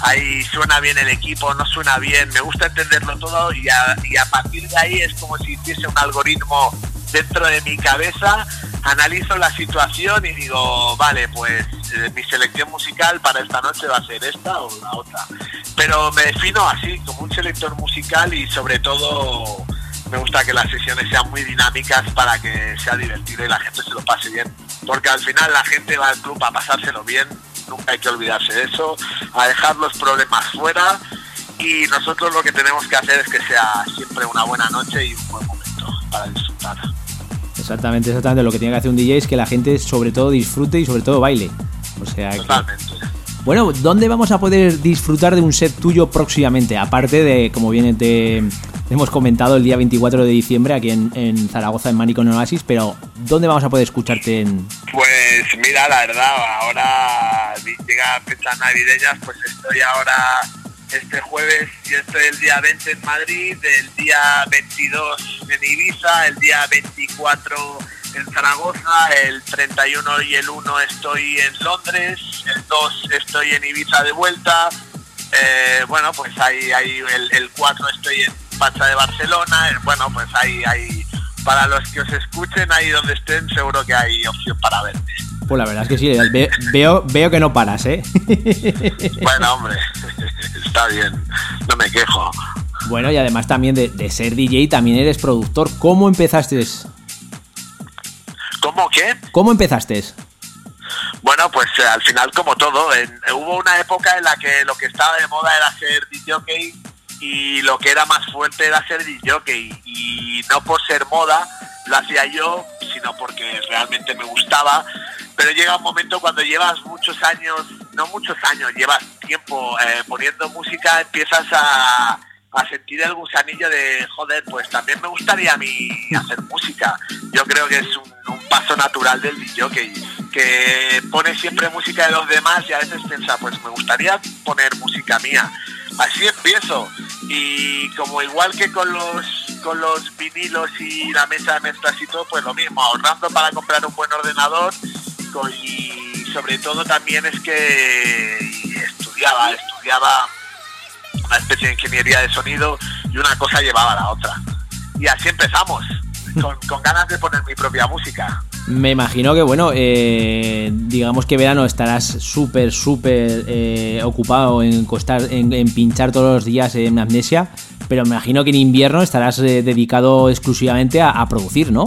ahí suena bien el equipo, no suena bien, me gusta entenderlo todo y a, partir de ahí es como si hiciese un algoritmo dentro de mi cabeza, analizo la situación y digo, vale, pues eh, mi selección musical para esta noche va a ser esta o la otra. Pero me defino así, como un selector musical y sobre todo me gusta que las sesiones sean muy dinámicas para que sea divertido y la gente se lo pase bien. Porque al final la gente va al club a pasárselo bien, nunca hay que olvidarse de eso, a dejar los problemas fuera y nosotros lo que tenemos que hacer es que sea siempre una buena noche y un buen momento para disfrutar. Exactamente, exactamente. Lo que tiene que hacer un DJ es que la gente sobre todo disfrute y sobre todo baile. O sea que... Totalmente. Bueno, ¿dónde vamos a poder disfrutar de un set tuyo próximamente? Aparte de, como bien te, te hemos comentado, el día 24 de diciembre aquí en, Zaragoza, en Manicon Oasis, pero ¿dónde vamos a poder escucharte en...? Pues mira, la verdad, ahora llega fechas navideñas, pues estoy ahora este jueves y estoy el día 20 en Madrid, el día 22 en Ibiza, el día 24 en Zaragoza, el 31 y el 1 estoy en Londres, el 2 estoy en Ibiza de vuelta, eh, bueno, pues ahí, ahí el, el 4 estoy en Pacha de Barcelona, eh, bueno, pues ahí, ahí, para los que os escuchen, ahí donde estén, seguro que hay opción para verme. Pues la verdad es que sí, ve- veo, veo que no paras, ¿eh? Bueno, hombre, está bien, no me quejo. Bueno, y además también de, de ser DJ, también eres productor. ¿Cómo empezaste? ¿Cómo qué? ¿Cómo empezaste? Bueno, pues eh, al final como todo, en- hubo una época en la que lo que estaba de moda era ser DJ y lo que era más fuerte era ser DJ y no por ser moda lo hacía yo, sino porque realmente me gustaba, pero llega un momento cuando llevas muchos años, no muchos años, llevas tiempo eh, poniendo música, empiezas a, a sentir el gusanillo de, joder, pues también me gustaría a mí hacer música. Yo creo que es un, un paso natural del DJ, que pone siempre música de los demás y a veces piensa, pues me gustaría poner música mía. Así empiezo. Y como igual que con los con los vinilos y la mesa de mezclas y todo, pues lo mismo, ahorrando para comprar un buen ordenador y sobre todo también es que estudiaba, estudiaba una especie de ingeniería de sonido y una cosa llevaba a la otra. Y así empezamos, con, con ganas de poner mi propia música. Me imagino que, bueno, eh, digamos que verano estarás súper, súper eh, ocupado en, costar, en, en pinchar todos los días en Amnesia, pero me imagino que en invierno estarás eh, dedicado exclusivamente a, producir, ¿no?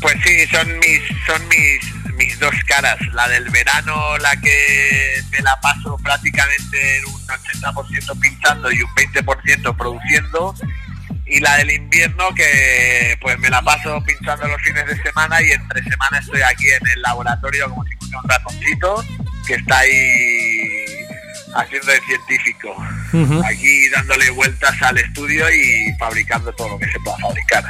Pues sí, son mis, son mis, mis dos caras. La del verano, la que me la paso prácticamente en un 80% pinchando y un 20% produciendo. Y la del invierno que pues me la paso pinchando los fines de semana y entre semana estoy aquí en el laboratorio como si fuera un ratoncito que está ahí haciendo de científico. Aquí dándole vueltas al estudio y fabricando todo lo que se pueda fabricar.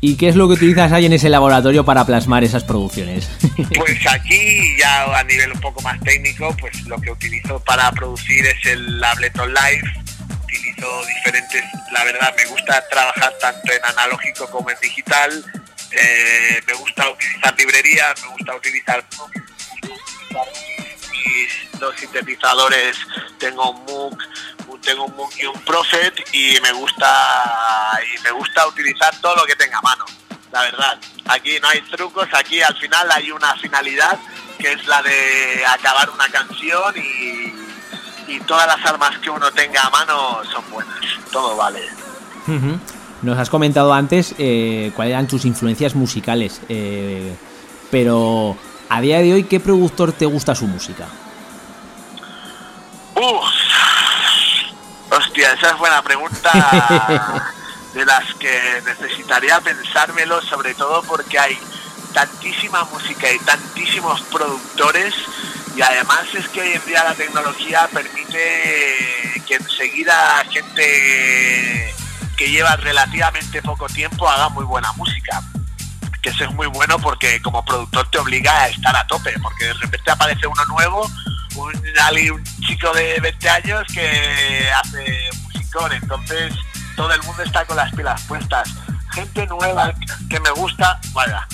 ¿Y qué es lo que utilizas ahí en ese laboratorio para plasmar esas producciones? Pues aquí ya a nivel un poco más técnico, pues lo que utilizo para producir es el Ableton Live. Utilizo diferentes, la verdad me gusta trabajar tanto en analógico como en digital. Eh, me gusta utilizar librerías, me gusta utilizar mis dos sintetizadores. Tengo un Moog, un- tengo un Moog y un Prophet y me gusta y me gusta utilizar todo lo que tenga a mano la verdad. Aquí no hay trucos, aquí al final hay una finalidad que es la de acabar una canción y, y todas las armas que uno tenga a mano son buenas, todo vale. Nos has comentado antes eh, cuáles eran tus influencias musicales, eh, pero a día de hoy, ¿qué productor te gusta su música? Uf, hostia, esa es buena pregunta de las que necesitaría pensármelo, sobre todo porque hay tantísima música y tantísimos productores y además es que hoy en día la tecnología permite que enseguida gente que lleva relativamente poco tiempo haga muy buena música. Que eso es muy bueno porque como productor te obliga a estar a tope, porque de repente aparece uno nuevo, un, chico de 20 años que hace musicón, entonces todo el mundo está con las pilas puestas. Gente nueva que me gusta, vaya,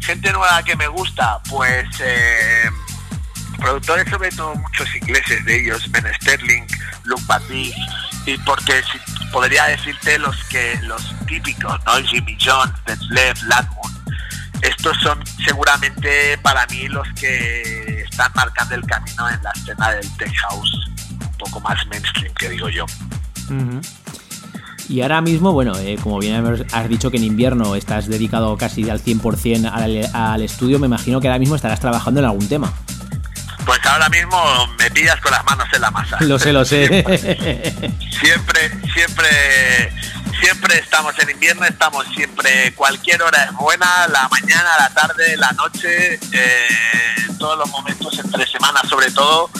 gente nueva que me gusta, pues eh, productores sobre todo muchos ingleses de ellos, Ben Sterling, Luke Batty, y porque si- podría decirte los que los típicos, ¿no? Jimmy Jones, Def Latmon, estos son seguramente para mí los que están marcando el camino en la escena del tech house un poco más mainstream que digo yo. Y ahora mismo, bueno, eh, como bien has dicho que en invierno estás dedicado casi al 100% al, al estudio, me imagino que ahora mismo estarás trabajando en algún tema. Pues ahora mismo me pillas con las manos en la masa. Lo sé, lo sé. siempre, siempre, siempre estamos en invierno, estamos siempre, cualquier hora es buena, la mañana, la tarde, la noche, eh, todos los momentos entre semanas sobre todo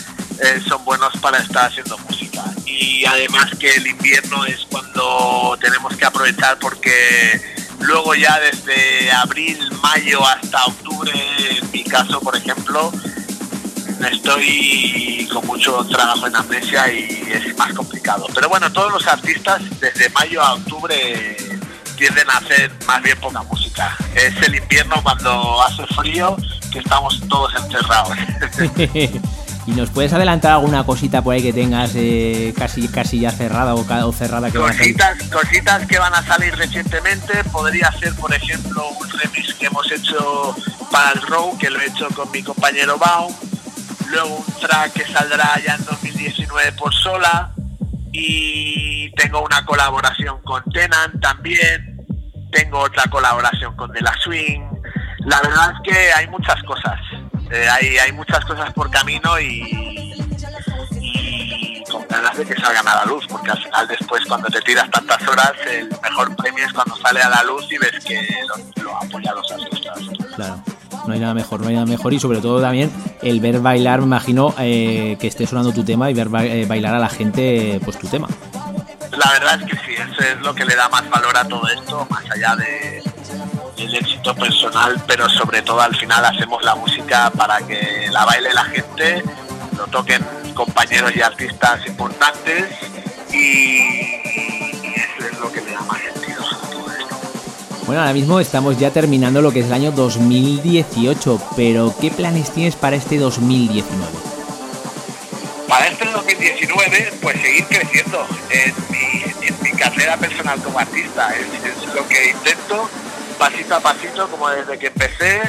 eh, son buenos para estar haciendo música. Y además que el invierno es cuando tenemos que aprovechar porque luego ya desde abril, mayo hasta octubre, en mi caso por ejemplo, estoy con mucho trabajo en amnesia y es más complicado. Pero bueno, todos los artistas desde mayo a octubre tienden a hacer más bien poca música. Es el invierno cuando hace frío que estamos todos encerrados. ¿Y nos puedes adelantar alguna cosita por ahí que tengas eh, casi, casi ya cerrada o, o cerrada que? Cositas, cositas que van a salir recientemente, podría ser por ejemplo un remix que hemos hecho para el Row, que lo he hecho con mi compañero Baum, luego un track que saldrá ya en 2019 por Sola, y tengo una colaboración con Tenant también, tengo otra colaboración con De La Swing, la verdad es que hay muchas cosas, eh, hay, hay muchas cosas por camino y, y con ganas de que salgan a la luz, porque al después cuando te tiras tantas horas, el mejor premio es cuando sale a la luz y ves que lo, lo apoyan los artistas. Claro. No hay nada mejor, no hay nada mejor y sobre todo también el ver bailar, me imagino eh, que esté sonando tu tema y ver eh, bailar a la gente pues tu tema. La verdad es que sí, eso es lo que le da más valor a todo esto, más allá de el éxito personal, pero sobre todo al final hacemos la música para que la baile la gente, lo toquen compañeros y artistas importantes y, y eso es lo que le da más Bueno, ahora mismo estamos ya terminando lo que es el año 2018, pero ¿qué planes tienes para este 2019? Para este 2019, pues seguir creciendo en mi, en mi carrera personal como artista. Es, es lo que intento, pasito a pasito, como desde que empecé,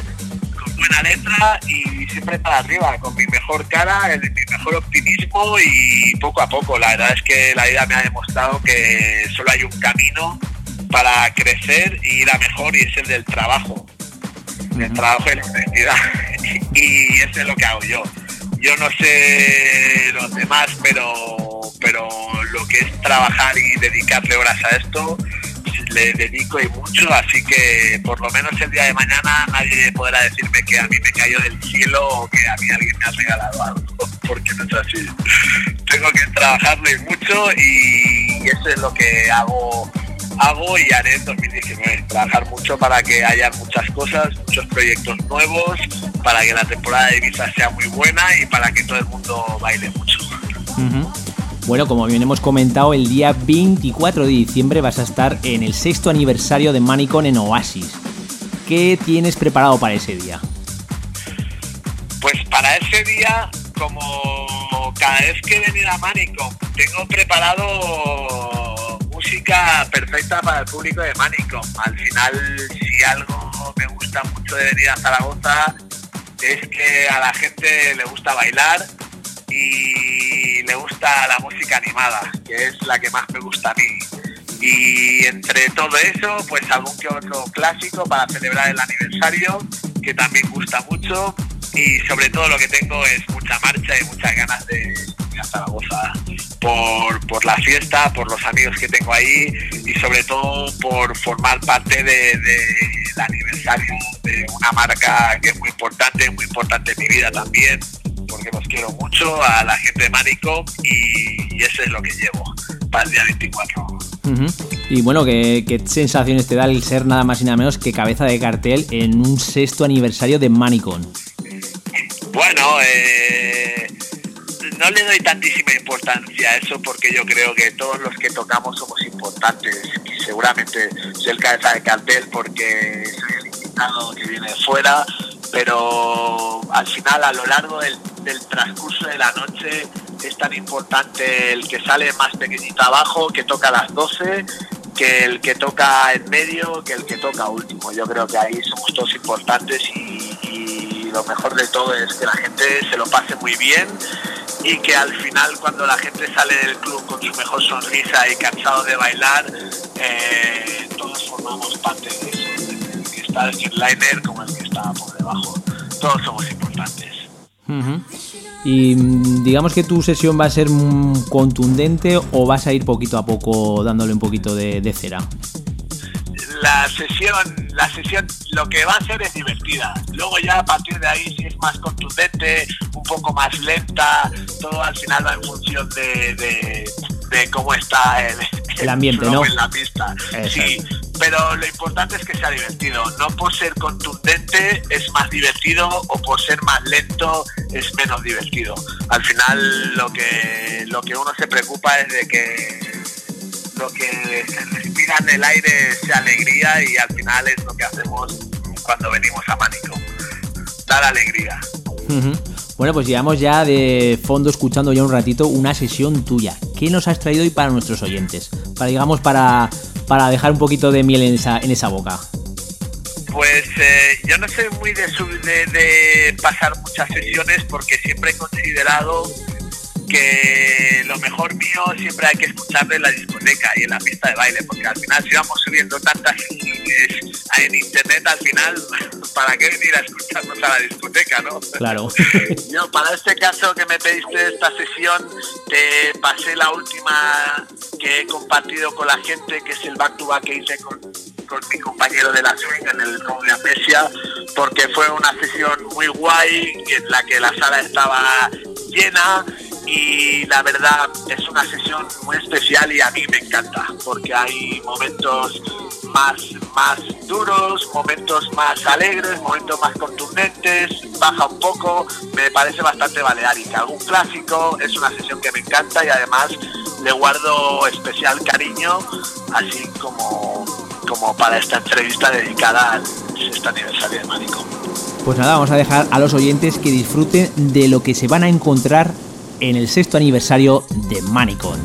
con buena letra y siempre para arriba, con mi mejor cara, el, mi mejor optimismo y poco a poco. La verdad es que la vida me ha demostrado que solo hay un camino para crecer y ir a mejor y es el del trabajo. El trabajo y la identidad. y eso es lo que hago yo. Yo no sé los demás, pero, pero lo que es trabajar y dedicarle horas a esto, le dedico y mucho, así que por lo menos el día de mañana nadie podrá decirme que a mí me cayó del cielo o que a mí alguien me ha regalado algo, porque no es así. Tengo que trabajarle mucho y eso es lo que hago hago y haré en 2019. Trabajar mucho para que haya muchas cosas, muchos proyectos nuevos, para que la temporada de Ibiza sea muy buena y para que todo el mundo baile mucho. Bueno, como bien hemos comentado, el día 24 de diciembre vas a estar en el sexto aniversario de Manicon en Oasis. ¿Qué tienes preparado para ese día? Pues para ese día, como cada vez que he venido a Manicom, tengo preparado música perfecta para el público de Manicom. Al final, si algo me gusta mucho de venir a Zaragoza, es que a la gente le gusta bailar y le gusta la música animada, que es la que más me gusta a mí. Y entre todo eso, pues algún que otro clásico para celebrar el aniversario, que también gusta mucho. Y sobre todo lo que tengo es mucha marcha y muchas ganas de Zaragoza por, por la fiesta, por los amigos que tengo ahí y sobre todo por formar parte de- del aniversario de una marca que es muy importante, muy importante en mi vida también, porque los quiero mucho a la gente de Manico y, y eso es lo que llevo para el día 24. Ujú. Y bueno, ¿qué, qué sensaciones te da el ser nada más y nada menos que cabeza de cartel en un sexto aniversario de Manicon? Bueno, eh, no le doy tantísima importancia a eso porque yo creo que todos los que tocamos somos importantes y seguramente soy el cabeza de cartel porque soy el invitado que viene de fuera, pero al final a lo largo del, del transcurso de la noche es tan importante el que sale más pequeñito abajo, que toca a las 12, que el que toca en medio, que el que toca último. Yo creo que ahí somos todos importantes y, y lo mejor de todo es que la gente se lo pase muy bien y que al final cuando la gente sale del club con su mejor sonrisa y cansado de bailar, eh, todos formamos parte de eso, el que está el headliner como el que está por debajo, todos somos importantes. Y mm, digamos que tu sesión va a ser mm, contundente o vas a ir poquito a poco dándole un poquito de cera. La sesión, la sesión lo que va a ser es divertida. Luego ya a partir de ahí si es más contundente, un poco más lenta, todo al final va en función de, de, de cómo está el, El ambiente, ¿no? en la pista. Sí, pero lo importante es que sea divertido. No por ser contundente es más divertido o por ser más lento es menos divertido. Al final lo que lo que uno se preocupa es de que lo que se respira en el aire sea alegría y al final es lo que hacemos cuando venimos a Mánico. Dar alegría. Bueno, pues llevamos ya de fondo escuchando ya un ratito una sesión tuya. ¿Qué nos has traído hoy para nuestros oyentes? Para, digamos, para, para dejar un poquito de miel en esa, en esa boca. Pues eh, yo no soy muy de, de pasar muchas sesiones porque siempre he considerado que lo mejor mío siempre hay que escucharlo en la discoteca y en la pista de baile, porque al final si vamos subiendo tantas en internet, al final, ¿para qué venir a escucharnos a la discoteca, no? Claro. Yo, para este caso que me pediste esta sesión, te pasé la última que he compartido con la gente, que es el back to back que hice con, con mi compañero de la swing en el Club de Apesia, porque fue una sesión muy guay, en la que la sala estaba llena y la verdad es una sesión muy especial y a mí me encanta, porque hay momentos más, más duros, momentos más alegres, momentos más contundentes, baja un poco, me parece bastante baleárica. Algún clásico, es una sesión que me encanta y además le guardo especial cariño, así como, como para esta entrevista dedicada al sexto aniversario de Mánico. Pues nada, vamos a dejar a los oyentes que disfruten de lo que se van a encontrar en el sexto aniversario de Manicon.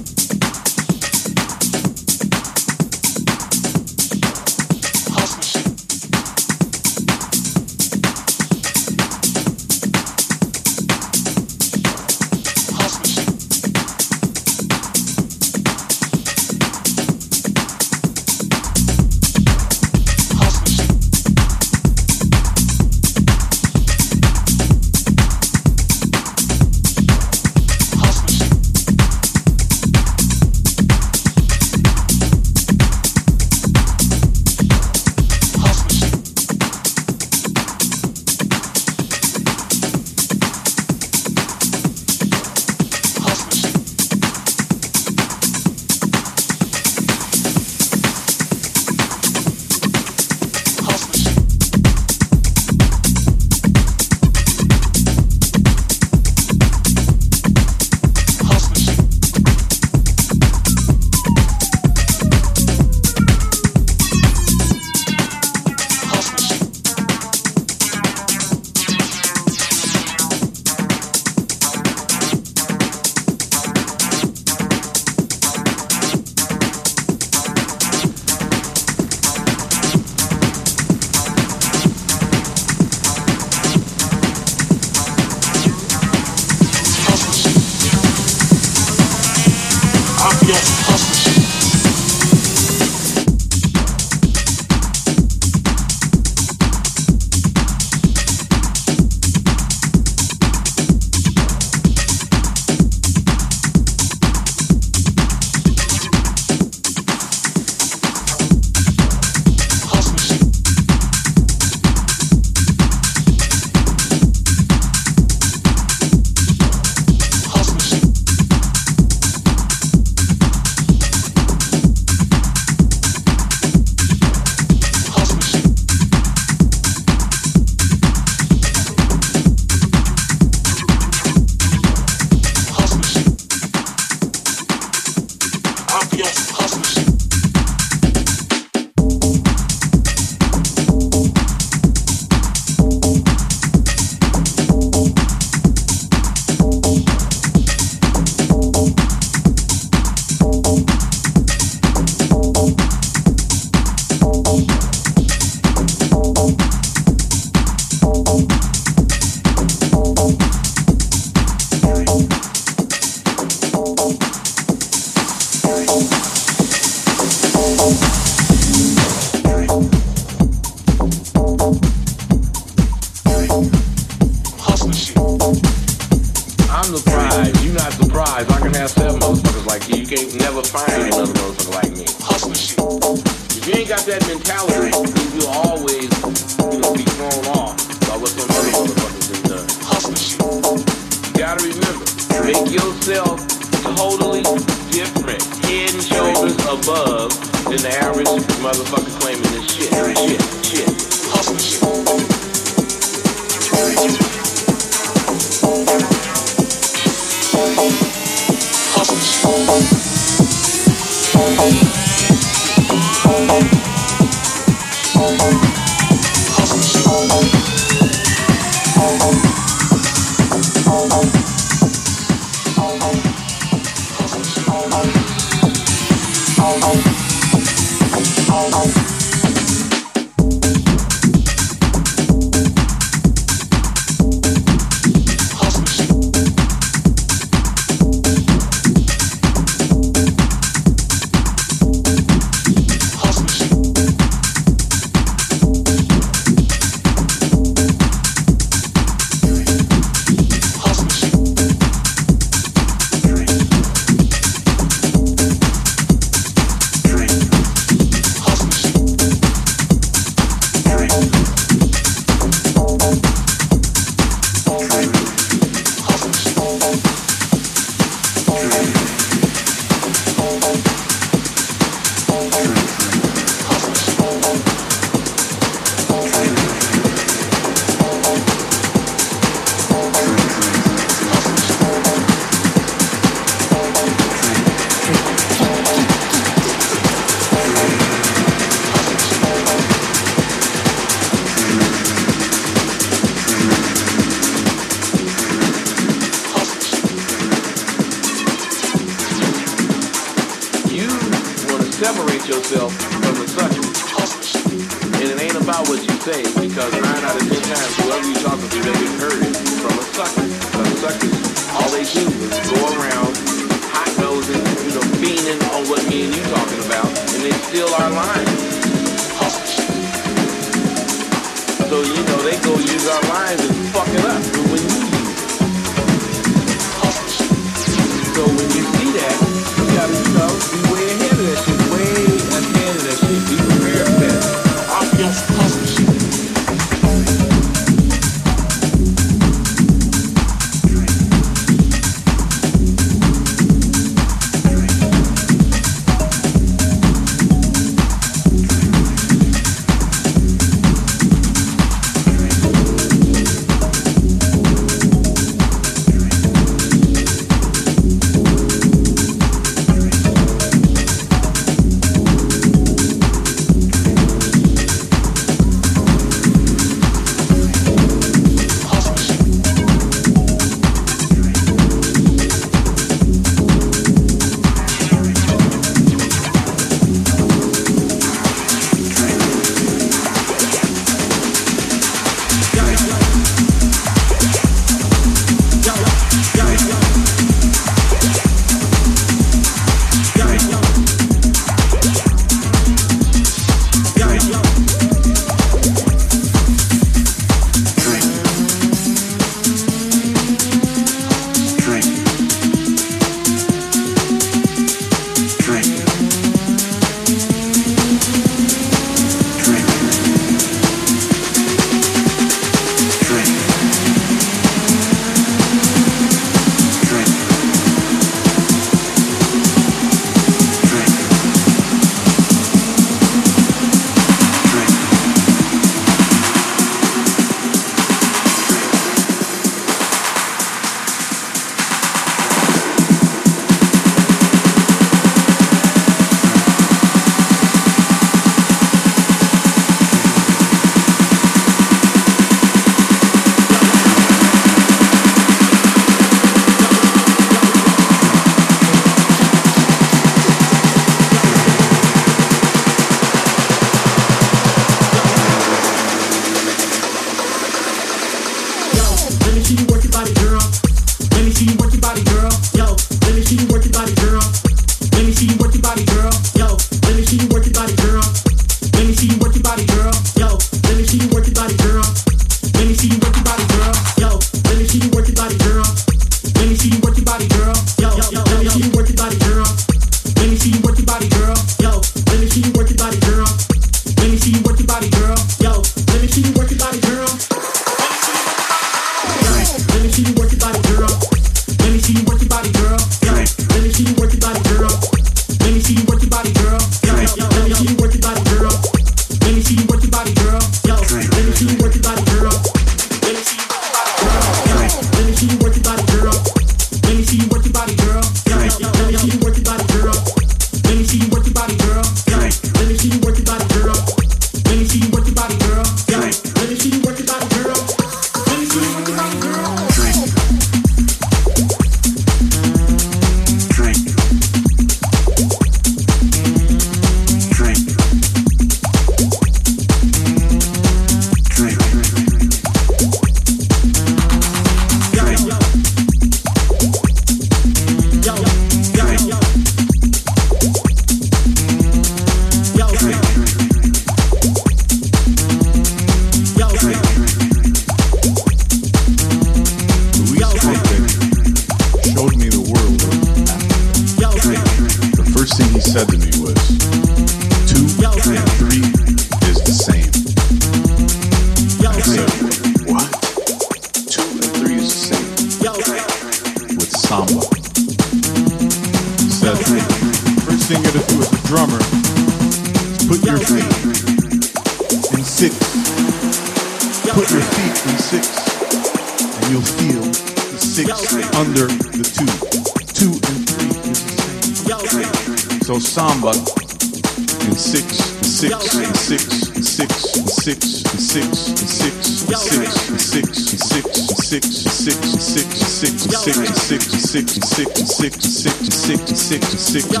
six six six six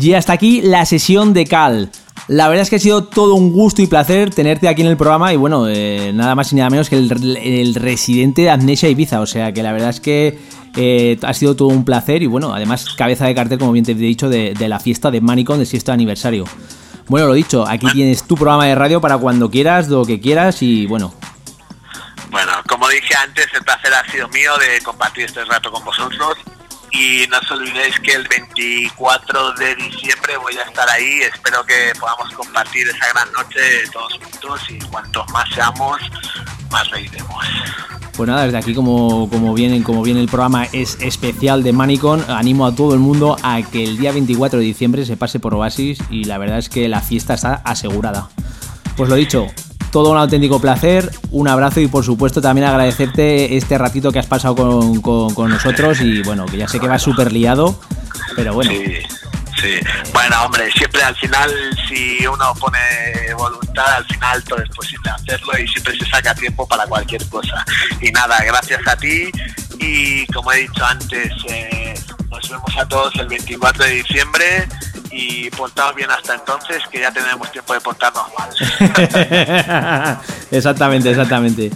Y hasta aquí la sesión de Cal. La verdad es que ha sido todo un gusto y placer tenerte aquí en el programa y bueno, eh, nada más y nada menos que el, residente de Amnesia Ibiza, o sea que la verdad es que eh, ha sido todo un placer y bueno, además cabeza de cartel, como bien te he dicho, de, la fiesta de Manicon de sexto aniversario. Bueno, lo dicho, aquí tienes tu programa de radio para cuando quieras, lo que quieras y bueno. dije antes, el placer ha sido mío de compartir este rato con vosotros. Y no os olvidéis que el 24 de diciembre voy a estar ahí. Espero que podamos compartir esa gran noche todos juntos y cuantos más seamos, más reiremos. Pues nada, desde aquí como, como, viene, como viene el programa es especial de Manicon, animo a todo el mundo a que el día 24 de diciembre se pase por Oasis y la verdad es que la fiesta está asegurada. Pues lo dicho, todo un auténtico placer, un abrazo y por supuesto también agradecerte este ratito que has pasado con, con- con nosotros y bueno, que ya sé que vas súper liado, pero bueno. Sí, sí. Bueno, hombre, siempre al final, si uno pone voluntad, al final todo es posible hacerlo y siempre se saca tiempo para cualquier cosa. Y nada, gracias a ti y como he dicho antes, eh, nos vemos a todos el 24 de diciembre y portaos bien hasta entonces, que ya tenemos tiempo de portarnos mal. exactamente, exactamente.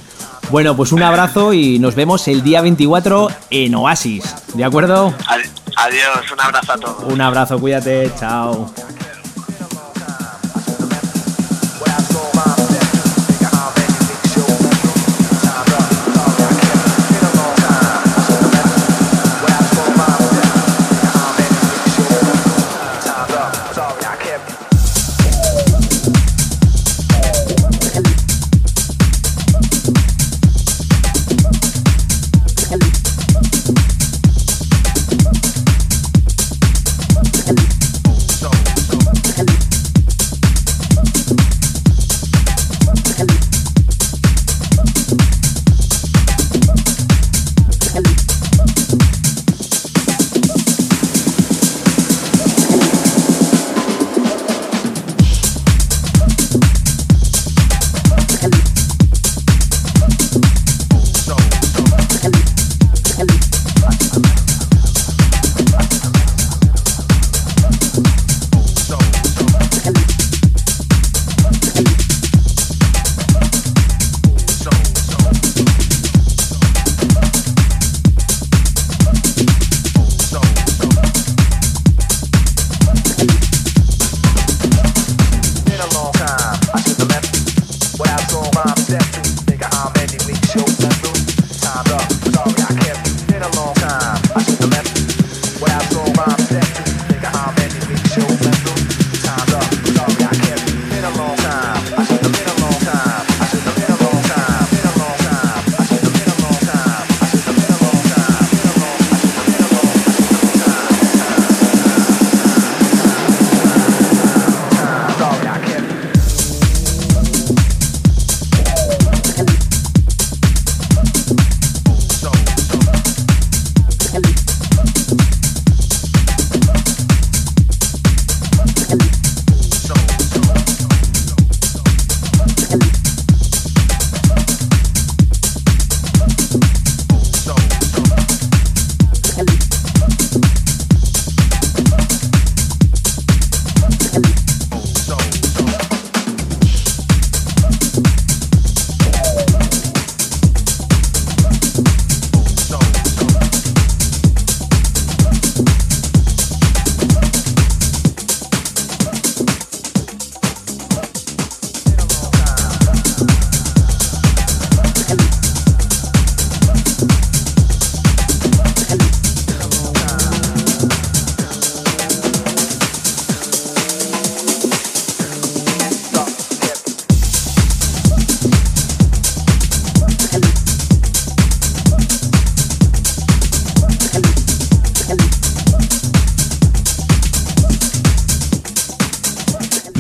Bueno, pues un abrazo y nos vemos el día 24 en Oasis, ¿de acuerdo? Adi- Adiós, un abrazo a todos. Un abrazo, cuídate, chao.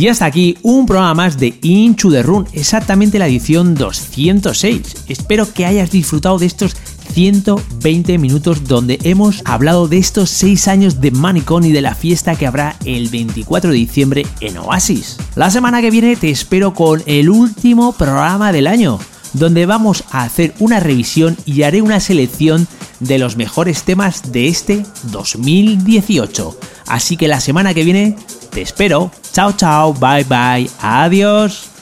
Y hasta aquí un programa más de Into the Run, exactamente la edición 206. Espero que hayas disfrutado de estos 120 minutos donde hemos hablado de estos 6 años de Manicón y de la fiesta que habrá el 24 de diciembre en Oasis. La semana que viene te espero con el último programa del año, donde vamos a hacer una revisión y haré una selección de los mejores temas de este 2018. Así que la semana que viene te espero. Chao, chao, bye, bye, adiós.